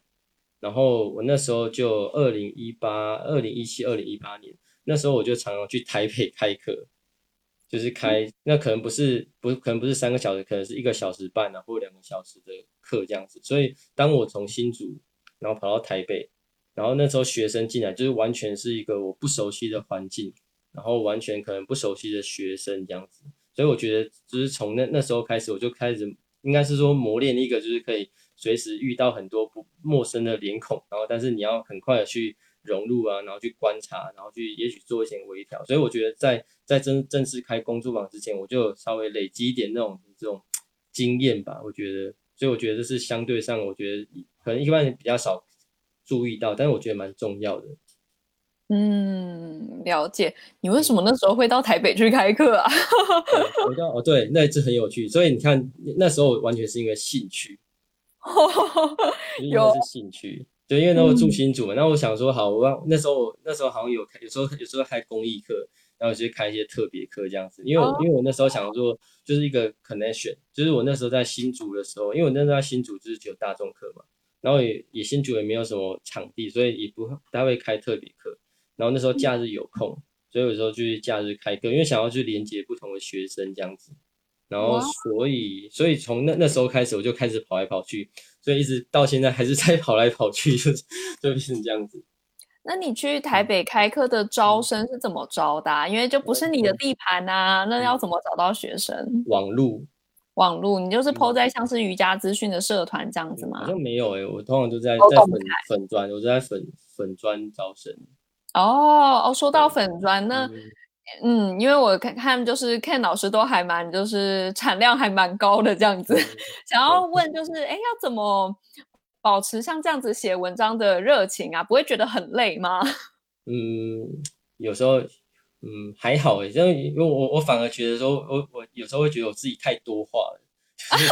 然后我那时候就二零一八、二零一七、二零一八年。那时候我就常常去台北开课，就是开那可能不是不可能不是三个小时，可能是一个小时半啊，或两个小时的课这样子。所以当我从新竹然后跑到台北，然后那时候学生进来就是完全是一个我不熟悉的环境，然后完全可能不熟悉的学生这样子。所以我觉得就是从那那时候开始，我就开始应该是说磨练一个就是可以随时遇到很多不陌生的脸孔，然后但是你要很快的去。融入啊，然后去观察，然后去也许做一些微调，所以我觉得在在正正式开工作坊之前，我就稍微累积一点那种这种经验吧。我觉得，所以我觉得这是相对上，我觉得可能一般人比较少注意到，但是我觉得蛮重要的。嗯，了解。你为什么那时候会到台北去开课啊？我叫哦，对，那一次很有趣。所以你看，那时候完全是因为兴趣，*laughs* 有是兴趣。对，因为那时候住新竹嘛，那、嗯、我想说，好，我那时候那时候好像有开，有时候有时候开公益课，然后就开一些特别课这样子。因为我、哦、因为我那时候想说，就是一个 connection，就是我那时候在新竹的时候，因为我那时候在新竹就是只有大众课嘛，然后也也新竹也没有什么场地，所以也不太会开特别课。然后那时候假日有空，嗯、所以有时候就是假日开课，因为想要去连接不同的学生这样子。然后所以所以从那那时候开始，我就开始跑来跑去。所以一直到现在还是在 *laughs* 跑来跑去，就就变成这样子。那你去台北开课的招生是怎么招的啊？因为就不是你的地盘啊，那要怎么找到学生？网路，网路，你就是 po 在像是瑜伽资讯的社团这样子吗？好像没有诶，我通常都在在粉粉砖，我在粉粉砖招生。哦哦，说到粉砖那。嗯，因为我看看就是 Ken 老师都还蛮就是产量还蛮高的这样子，*laughs* 想要问就是哎，要怎么保持像这样子写文章的热情啊？不会觉得很累吗？*laughs* 嗯，有时候嗯还好哎，因为因为我我反而觉得说我我有时候会觉得我自己太多话了，*laughs* 就是、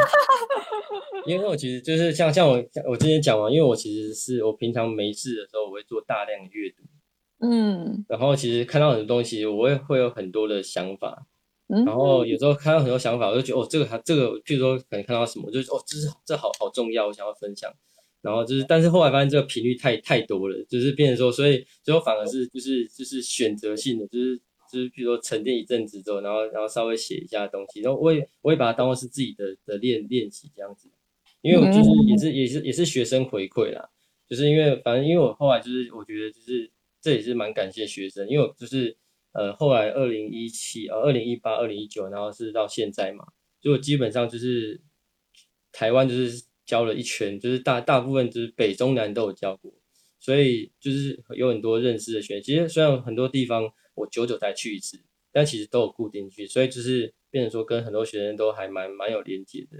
因为我其实就是像像我我之前讲完，因为我其实是我平常没事的时候我会做大量的阅读。嗯，然后其实看到很多东西，我也会有很多的想法，嗯、然后有时候看到很多想法，我就觉得哦，这个还这个，譬如说可能看到什么，就是哦，这是这好好重要，我想要分享。然后就是，但是后来发现这个频率太太多了，就是变成说，所以最后反而是就是就是选择性的，就是就是譬如说沉淀一阵子之后，然后然后稍微写一下东西，然后我也我也把它当做是自己的的练练习这样子，因为我就是也是也是也是学生回馈啦，就是因为反正因为我后来就是我觉得就是。这也是蛮感谢学生，因为我就是呃后来二零一七呃二零一八二零一九，然后是到现在嘛，就基本上就是台湾就是教了一圈，就是大大部分就是北中南都有教过，所以就是有很多认识的学生。其实虽然很多地方我久久才去一次，但其实都有固定去，所以就是变成说跟很多学生都还蛮蛮有连接的。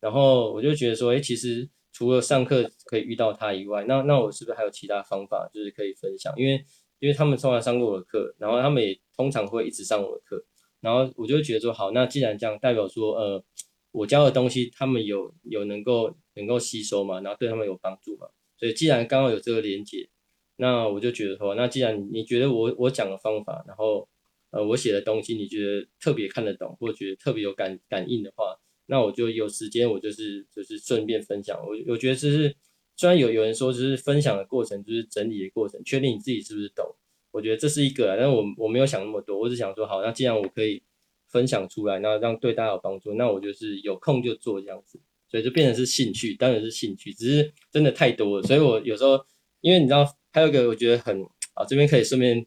然后我就觉得说，哎，其实除了上课可以遇到他以外，那那我是不是还有其他方法，就是可以分享？因为因为他们从来上过我的课，然后他们也通常会一直上我的课，然后我就觉得说，好，那既然这样，代表说，呃，我教的东西他们有有能够能够吸收嘛，然后对他们有帮助嘛，所以既然刚好有这个连接，那我就觉得说，那既然你觉得我我讲的方法，然后呃我写的东西你觉得特别看得懂，或者觉得特别有感感应的话。那我就有时间，我就是就是顺便分享。我我觉得这是虽然有有人说，就是分享的过程就是整理的过程，确定你自己是不是懂。我觉得这是一个，但是我我没有想那么多，我只想说，好，那既然我可以分享出来，那让对大家有帮助，那我就是有空就做这样子，所以就变成是兴趣，当然是兴趣，只是真的太多了，所以我有时候因为你知道，还有一个我觉得很啊，这边可以顺便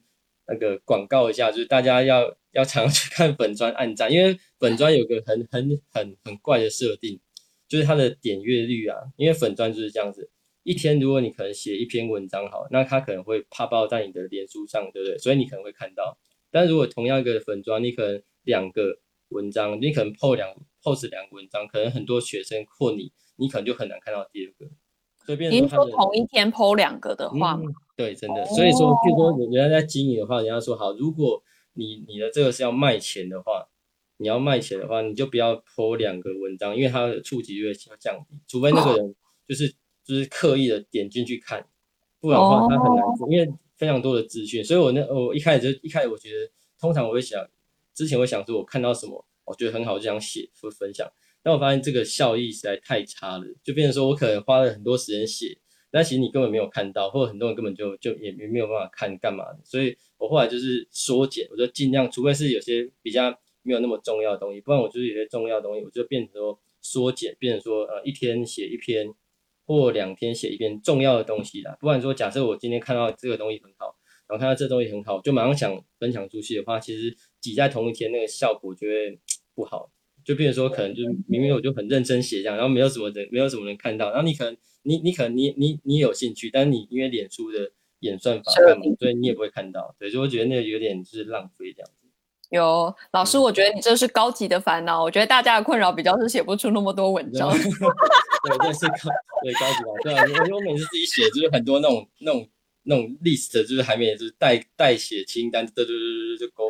那个广告一下，就是大家要。要常去看本专暗战，因为粉专有个很很很很怪的设定，就是它的点阅率啊。因为粉专就是这样子，一天如果你可能写一篇文章好，那它可能会啪爆在你的脸书上，对不对？所以你可能会看到。但如果同样一个粉专，你可能两个文章，你可能 po 两 post 两个文章，可能很多学生或你，你可能就很难看到第二个。所以变成说，说同一天 po 两个的话、嗯，对，真的。所以说，譬如说人家在经营的话，人家说好，如果你你的这个是要卖钱的话，你要卖钱的话，你就不要 po 两个文章，因为它的触及率会降低，除非那个人就是、哦、就是刻意的点进去看，不然的话他很难做，哦、因为非常多的资讯。所以我那我一开始就一开始我觉得，通常我会想，之前会想说我看到什么我觉得很好就想写或分享，但我发现这个效益实在太差了，就变成说我可能花了很多时间写，但其实你根本没有看到，或者很多人根本就就也没没有办法看干嘛的，所以。我后来就是缩减，我就尽量，除非是有些比较没有那么重要的东西，不然我就是有些重要的东西，我就变成说缩减，变成说呃一天写一篇，或两天写一篇重要的东西啦。不然说假设我今天看到这个东西很好，然后看到这东西很好，就马上想分享出去的话，其实挤在同一天那个效果就会不好，就变成说可能就明明我就很认真写这样，然后没有什么人，没有什么人看到，然后你可能你你可能你你你有兴趣，但是你因为脸书的。演算法干嘛？所以你也不会看到，对，所以我觉得那个有点就是浪费这样子。有老师，我觉得你这是高级的烦恼。我觉得大家的困扰比较是写不出那么多文章。*laughs* 对，这是高对高级吧？对啊，因为我每次自己写就是很多那种那种那种 list，就是还没就是代代写清单，对对对对对，就勾。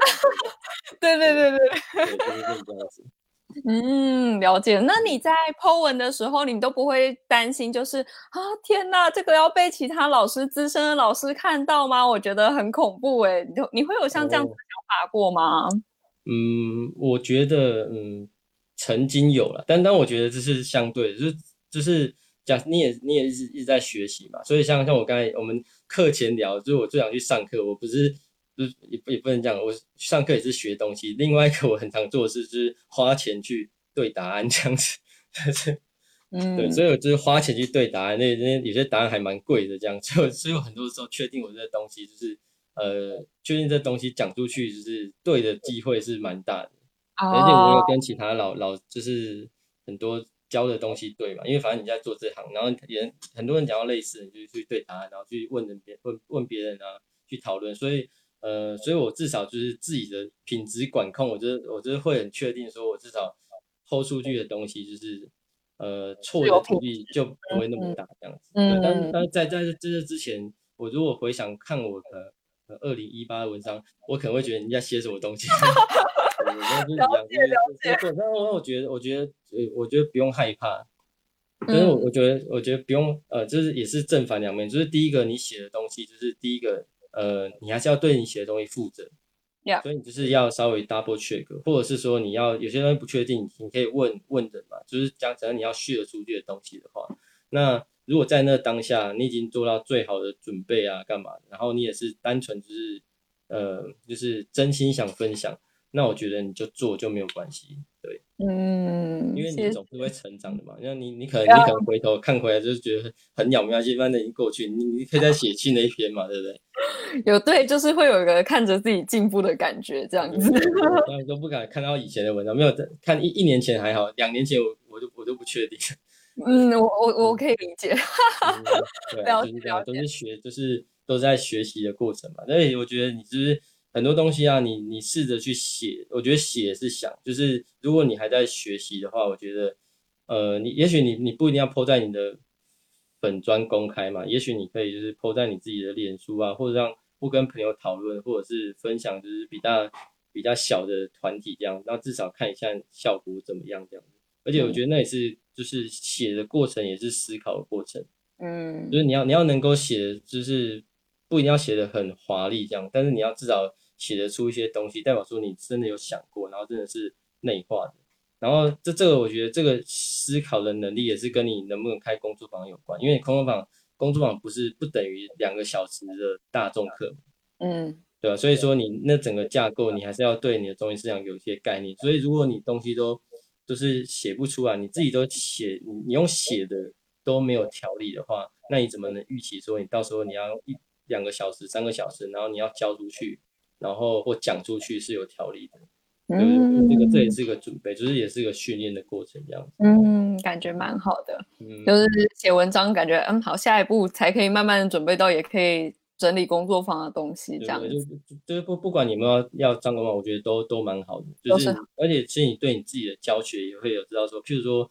对对对对，对 *laughs* 就是这样子。*laughs* 嗯，了解。那你在 Po 文的时候，你都不会担心，就是啊，天哪，这个要被其他老师、资深的老师看到吗？我觉得很恐怖诶。你你会有像这样子想法过吗？嗯，我觉得嗯，曾经有了，但但我觉得这是相对的，就是就是讲你也你也一直一直在学习嘛，所以像像我刚才我们课前聊，就是我最想去上课，我不是。就是也也不能讲，我上课也是学东西。另外一个我很常做的事就是花钱去对答案这样子，嗯，对，所以我就是花钱去对答案。那那有些答案还蛮贵的这样，所以所以我很多时候确定我这个东西就是呃，确定这东西讲出去就是对的机会是蛮大的。哦，而且我有跟其他老老就是很多教的东西对嘛，因为反正你在做这行，然后也很多人讲到类似，你就去对答案，然后去问人别问问别人啊，去讨论，所以。呃，所以我至少就是自己的品质管控，我觉得我觉得会很确定，说我至少抛出去的东西就是，呃，错的几率就不会那么大这样子。嗯。对，但但在在这这之前，我如果回想看我的二零一八的文章，我可能会觉得你在写什么东西。*laughs* 了解了解。对，那我我觉得我觉得呃我觉得不用害怕，但是我我觉得我觉得不用呃，就是也是正反两面，就是第一个你写的东西就是第一个。呃，你还是要对你写的东西负责，Yeah. 所以你就是要稍微 double check，或者是说你要有些东西不确定，你可以问问人嘛，就是讲只要你要 share 出去的东西的话，那如果在那当下你已经做到最好的准备啊，干嘛，然后你也是单纯就是呃，就是真心想分享，那我觉得你就做就没有关系。对，嗯，因为你总是会成长的嘛。那你你可能你可能回头看回来就是觉得很鸟没关系，反正已经过去，你你可以再写新的一篇嘛，对不对？*laughs* 有对，就是会有一个看着自己进步的感觉，这样子。当然都不敢看到以前的文章，没有看一一年前还好，两年前我我就我都不确定。嗯，我我我可以理解。对，就是这样，都是学，就是都在学习的过程嘛。所以我觉得你就是很多东西啊，你你试着去写，我觉得写是想，就是如果你还在学习的话，我觉得，呃，你也许你你不一定要 po 在你的本专公开嘛，也许你可以就是 po 在你自己的脸书啊，或者让不跟朋友讨论，或者是分享，就是比较比较小的团体这样，那至少看一下效果怎么样这样。而且我觉得那也是就是写的过程，也是思考的过程。嗯，就是你要你要能够写，就是不一定要写的很华丽这样，但是你要至少写得出一些东西，代表说你真的有想过，然后真的是内化的。然后这这个我觉得这个思考的能力也是跟你能不能开工作坊有关，因为工作坊工作坊不是不等于两个小时的大众课，嗯，对吧？所以说你那整个架构你还是要对你的中心思想有一些概念。所以如果你东西都就是写不出来，你自己都写你你用写的。都没有条理的话，那你怎么能预期说你到时候你要一两个小时、三个小时，然后你要交出去，然后或讲出去是有条理的？嗯，这个这也是一个准备，就是也是一个训练的过程，这样子。嗯，感觉蛮好的。嗯，就是写文章，感觉嗯好，下一步才可以慢慢准备到，也可以整理工作坊的东西，这样子。就是就是不不管你们要要张工坊，我觉得都都蛮好的。就是，是而且其实你对你自己的教学也会有知道说，譬如说。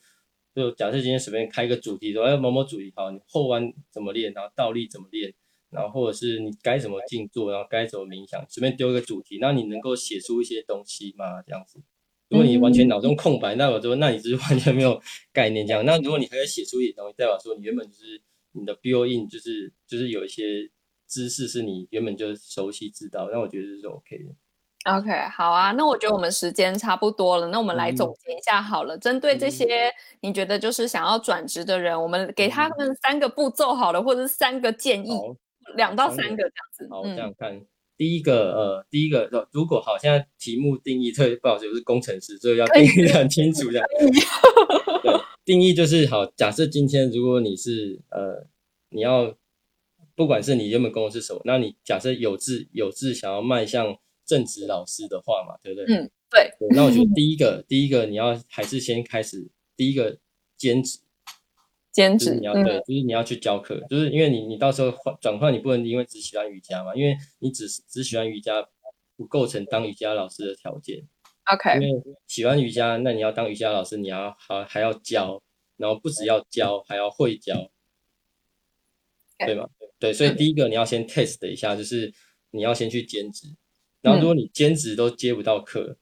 就假设今天随便开个主题说，哎，某某主题好，你后弯怎么练，然后倒立怎么练，然后或者是你该怎么静坐，然后该怎么冥想，随便丢一个主题，那你能够写出一些东西吗？这样子，如果你完全脑中空白，那我说，那你就是完全没有概念这样。那如果你还要写出一点东西，代表说你原本就是你的 build in，就是就是有一些知识是你原本就熟悉知道，那我觉得这是 OK 的。OK，好啊，那我觉得我们时间差不多了，那我们来总结一下好了。嗯、针对这些你觉得就是想要转职的人，嗯、我们给他们三个步骤好了，或者是三个建议，两到三个这样子。好，这样看，嗯、第一个呃，第一个如果好，现在题目定义特别不好，就是工程师，所以要定义很清楚这样。对，定义就是好。假设今天如果你是呃，你要不管是你原本工作是什么，那你假设有志有志想要迈向。正职老师的话嘛，对不对？嗯，对。对，那我觉得第一个，*laughs* 第一个你要还是先开始第一个兼职，兼职你要对，就是你要去教课，就是因为你你到时候换转换，你不能因为只喜欢瑜伽嘛，因为你只只喜欢瑜伽不构成当瑜伽老师的条件。OK，因为喜欢瑜伽，那你要当瑜伽老师，你要还还要教，然后不只要教，还要会教，对吗？对，所以第一个你要先 test 一下，就是你要先去兼职。然后，如果你兼职都接不到课，嗯、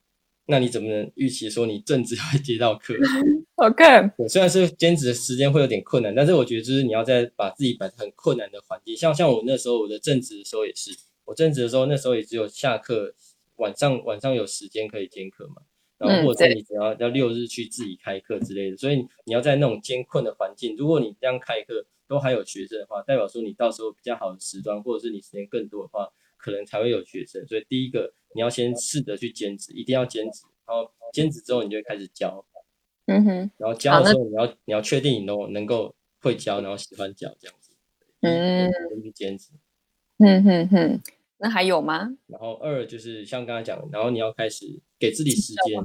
那你怎么能预期说你正职 *laughs* 会接到课？*laughs* OK，虽然是兼职的时间会有点困难，但是我觉得就是你要在把自己摆在很困难的环境，像像我那时候我的正职的时候也是，我正职的时候那时候也只有下课晚上晚上有时间可以兼课嘛，然后或者是你只要要六日去自己开课之类的，所以你要在那种艰困的环境，如果你这样开课都还有学生的话，代表说你到时候比较好的时段，或者是你时间更多的话。可能才会有学生，所以第一个你要先试着去兼职，一定要兼职。然后兼职之后，你就会开始教，嗯哼。然后教的时候，你要你要确定你能能够会教，然后喜欢教这样子。嗯，去兼职。嗯哼哼，那还有吗？然后二就是像刚才讲的，然后你要开始给自己时间，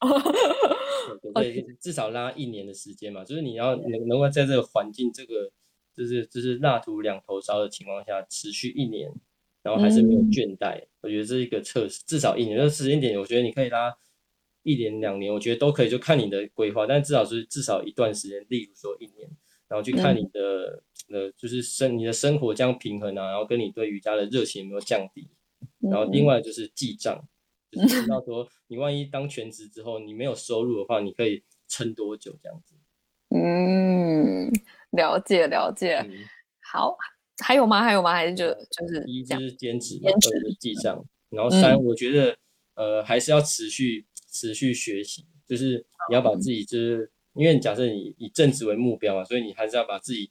*laughs* 对，对，*laughs* 至少拉一年的时间嘛，就是你要能能够在这个环境，这个就是就是蜡烛两头烧的情况下持续一年。然后还是没有倦怠，嗯、我觉得这是一个测试，至少一年。那时间点，我觉得你可以拉一年、两年，我觉得都可以，就看你的规划。但至少是至少一段时间，例如说一年，然后去看你的、嗯、呃，就是生你的生活这样平衡啊，然后跟你对瑜伽的热情有没有降低。然后另外就是记账，嗯、就是知道说你万一当全职之后你没有收入的话，你可以撑多久这样子。嗯，了解了解，嗯、好。还有吗？还有吗？还是就就是一就是兼职，兼职记账，然后三，我觉得呃还是要持续持续学习，就是你要把。自己就是因为假设你以正职为目标嘛，所以你还是要把自己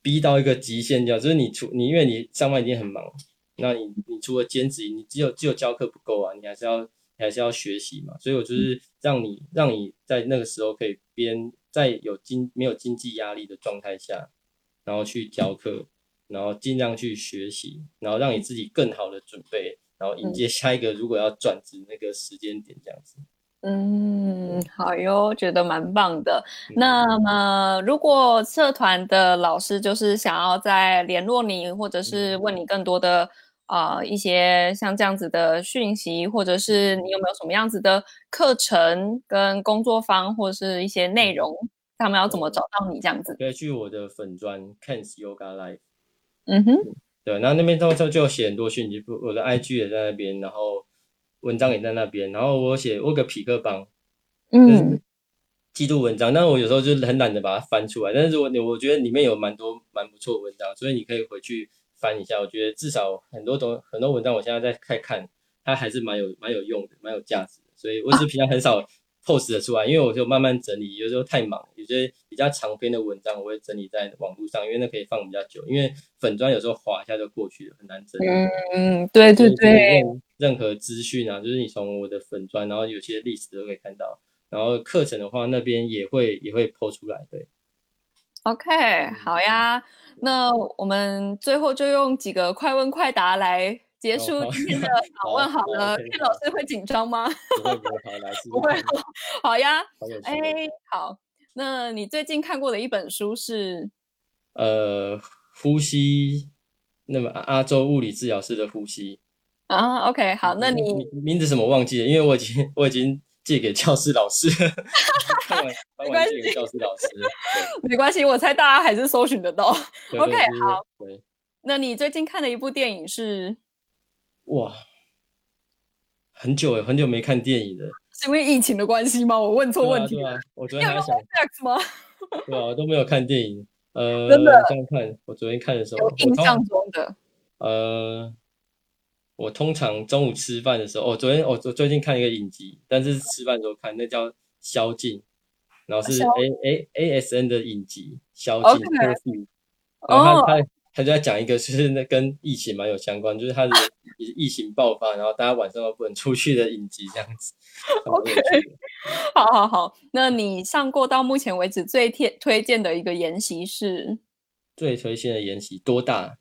逼到一个极限，掉。就是你除你因为你上班已经很忙，那你你除了兼职，你只有只有教课不够啊，你还是要你还是要学习嘛，所以我就是让你让你在那个时候可以边在有经没有经济压力的状态下。然后去教课，然后尽量去学习，然后让你自己更好的准备，然后迎接下一个如果要转职那个时间点这样子。嗯，好哟，觉得蛮棒的。嗯、那么，如果社团的老师就是想要再联络你，或者是问你更多的呃一些像这样子的讯息，或者是你有没有什么样子的课程跟工作方，或者是一些内容，他们要怎么找到你这样子？可以去我的粉专 Ken's Yoga Life。嗯哼，对，然后那边到时候就写很多讯息，我的 IG 也在那边，然后文章也在那边，然后我写我有个痞客邦，嗯。记录文章，但我有时候就很懒得把它翻出来。但是我我觉得里面有蛮多蛮不错的文章，所以你可以回去翻一下。我觉得至少很多东很多文章，我现在在看看，它还是蛮有蛮有用的，蛮有价值的。所以我是平常很少 post 的出来，因为我就慢慢整理。有时候太忙，有些比较长篇的文章我会整理在网络上，因为那可以放比较久。因为粉砖有时候滑一下就过去了，很难整理。嗯，对对对。任何资讯啊，就是你从我的粉砖，然后有些历史都可以看到。然后课程的话，那边也会也会 post 出来，对。OK，好呀。那我们最后就用几个快问快答来结束今天的访问好了。Ken 老师会紧张吗？不会不会，好，来，*laughs* 不会。好呀。哎，好。那你最近看过的一本书是？呃，呼吸，那么阿周物理治疗师的呼吸。啊，OK，好。那你名字什么忘记了？因为我已经我已经。借给教师老师，*laughs* 没关系，教师老师，*laughs* 没关系，我猜大家还是搜寻得到。OK，好。那你最近看的一部电影是？哇，很久诶，很久没看电影了。是因为疫情的关系吗？我问错问题了。我昨天还想吗？*laughs* 对啊，我都没有看电影。呃，真的？这样看，我昨天看的时候，有印象中的。呃。我通常中午吃饭的时候，我、哦、昨天我我最近看一个影集，但是吃饭的时候看，那叫《宵禁》，然后是 A A A S N 的影集《宵禁》Okay. 然后他他他就在讲一个，就是那跟疫情蛮有相关，就是他的疫情爆发，然后大家晚上都不能出去的影集这样子。OK，*laughs* 好好好，那你上过到目前为止最推推荐的一个研习是？最推荐的研习多大？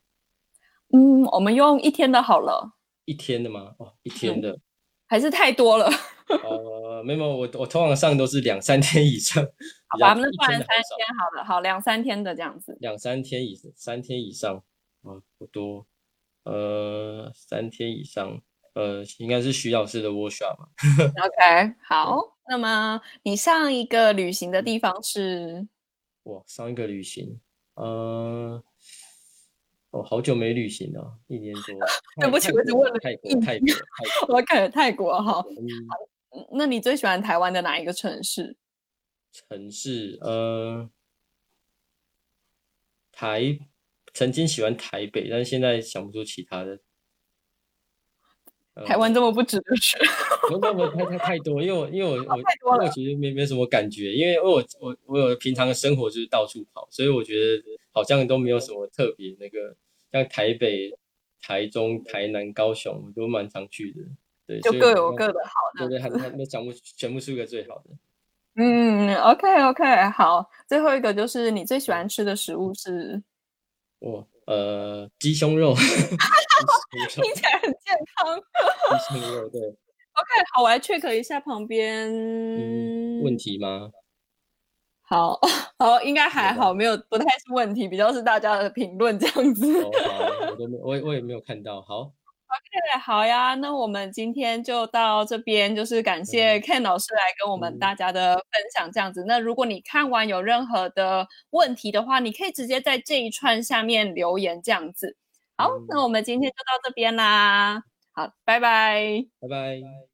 嗯，我们用一天的好了。一天的吗？哦，一天的，嗯、还是太多了。呃，没有，我我通常上都是两三天以上。*laughs* 好吧，那算三天好了，好，两三天的这样子。两三天以三天以上啊，不多。呃，三天以上，呃，应该是徐老师的 workshop 嘛。OK，*laughs* 好。那么你上一个旅行的地方是？哇，上一个旅行，呃。哦，好久没旅行了，一年多。对不起，我只问了泰国，泰国，泰国。我看泰国哈。嗯，那你最喜欢台湾的哪一个城市？城市，呃，台，曾经喜欢台北，但是现在想不出其他的。台湾这么不值得去？不不不，太太太多，因为我因为我我因为我其实没没什么感觉，因为我我我有平常的生活就是到处跑，所以我觉得好像都没有什么特别那个，像台北、台中、台南、高雄都蛮常去的，对，就各有各的好的，对 *laughs* 对，还还没讲不全部是个最好的。嗯，OK OK，好，最后一个就是你最喜欢吃的食物是？我呃 *laughs* 鸡胸肉。听起来很健康。*laughs* 鸡胸肉对。OK，好，我来 check 一下旁边。嗯，问题吗？好 *laughs* 好，应该还好，没有，不太是问题，比较是大家的评论这样子。哦，我都没，*laughs* 我我也没有看到。好。OK，好呀，那我们今天就到这边，就是感谢 Ken 老师来跟我们大家的分享，这样子。嗯、那如果你看完有任何的问题的话，你可以直接在这一串下面留言，这样子。好，那我们今天就到这边啦。好，拜拜，拜拜。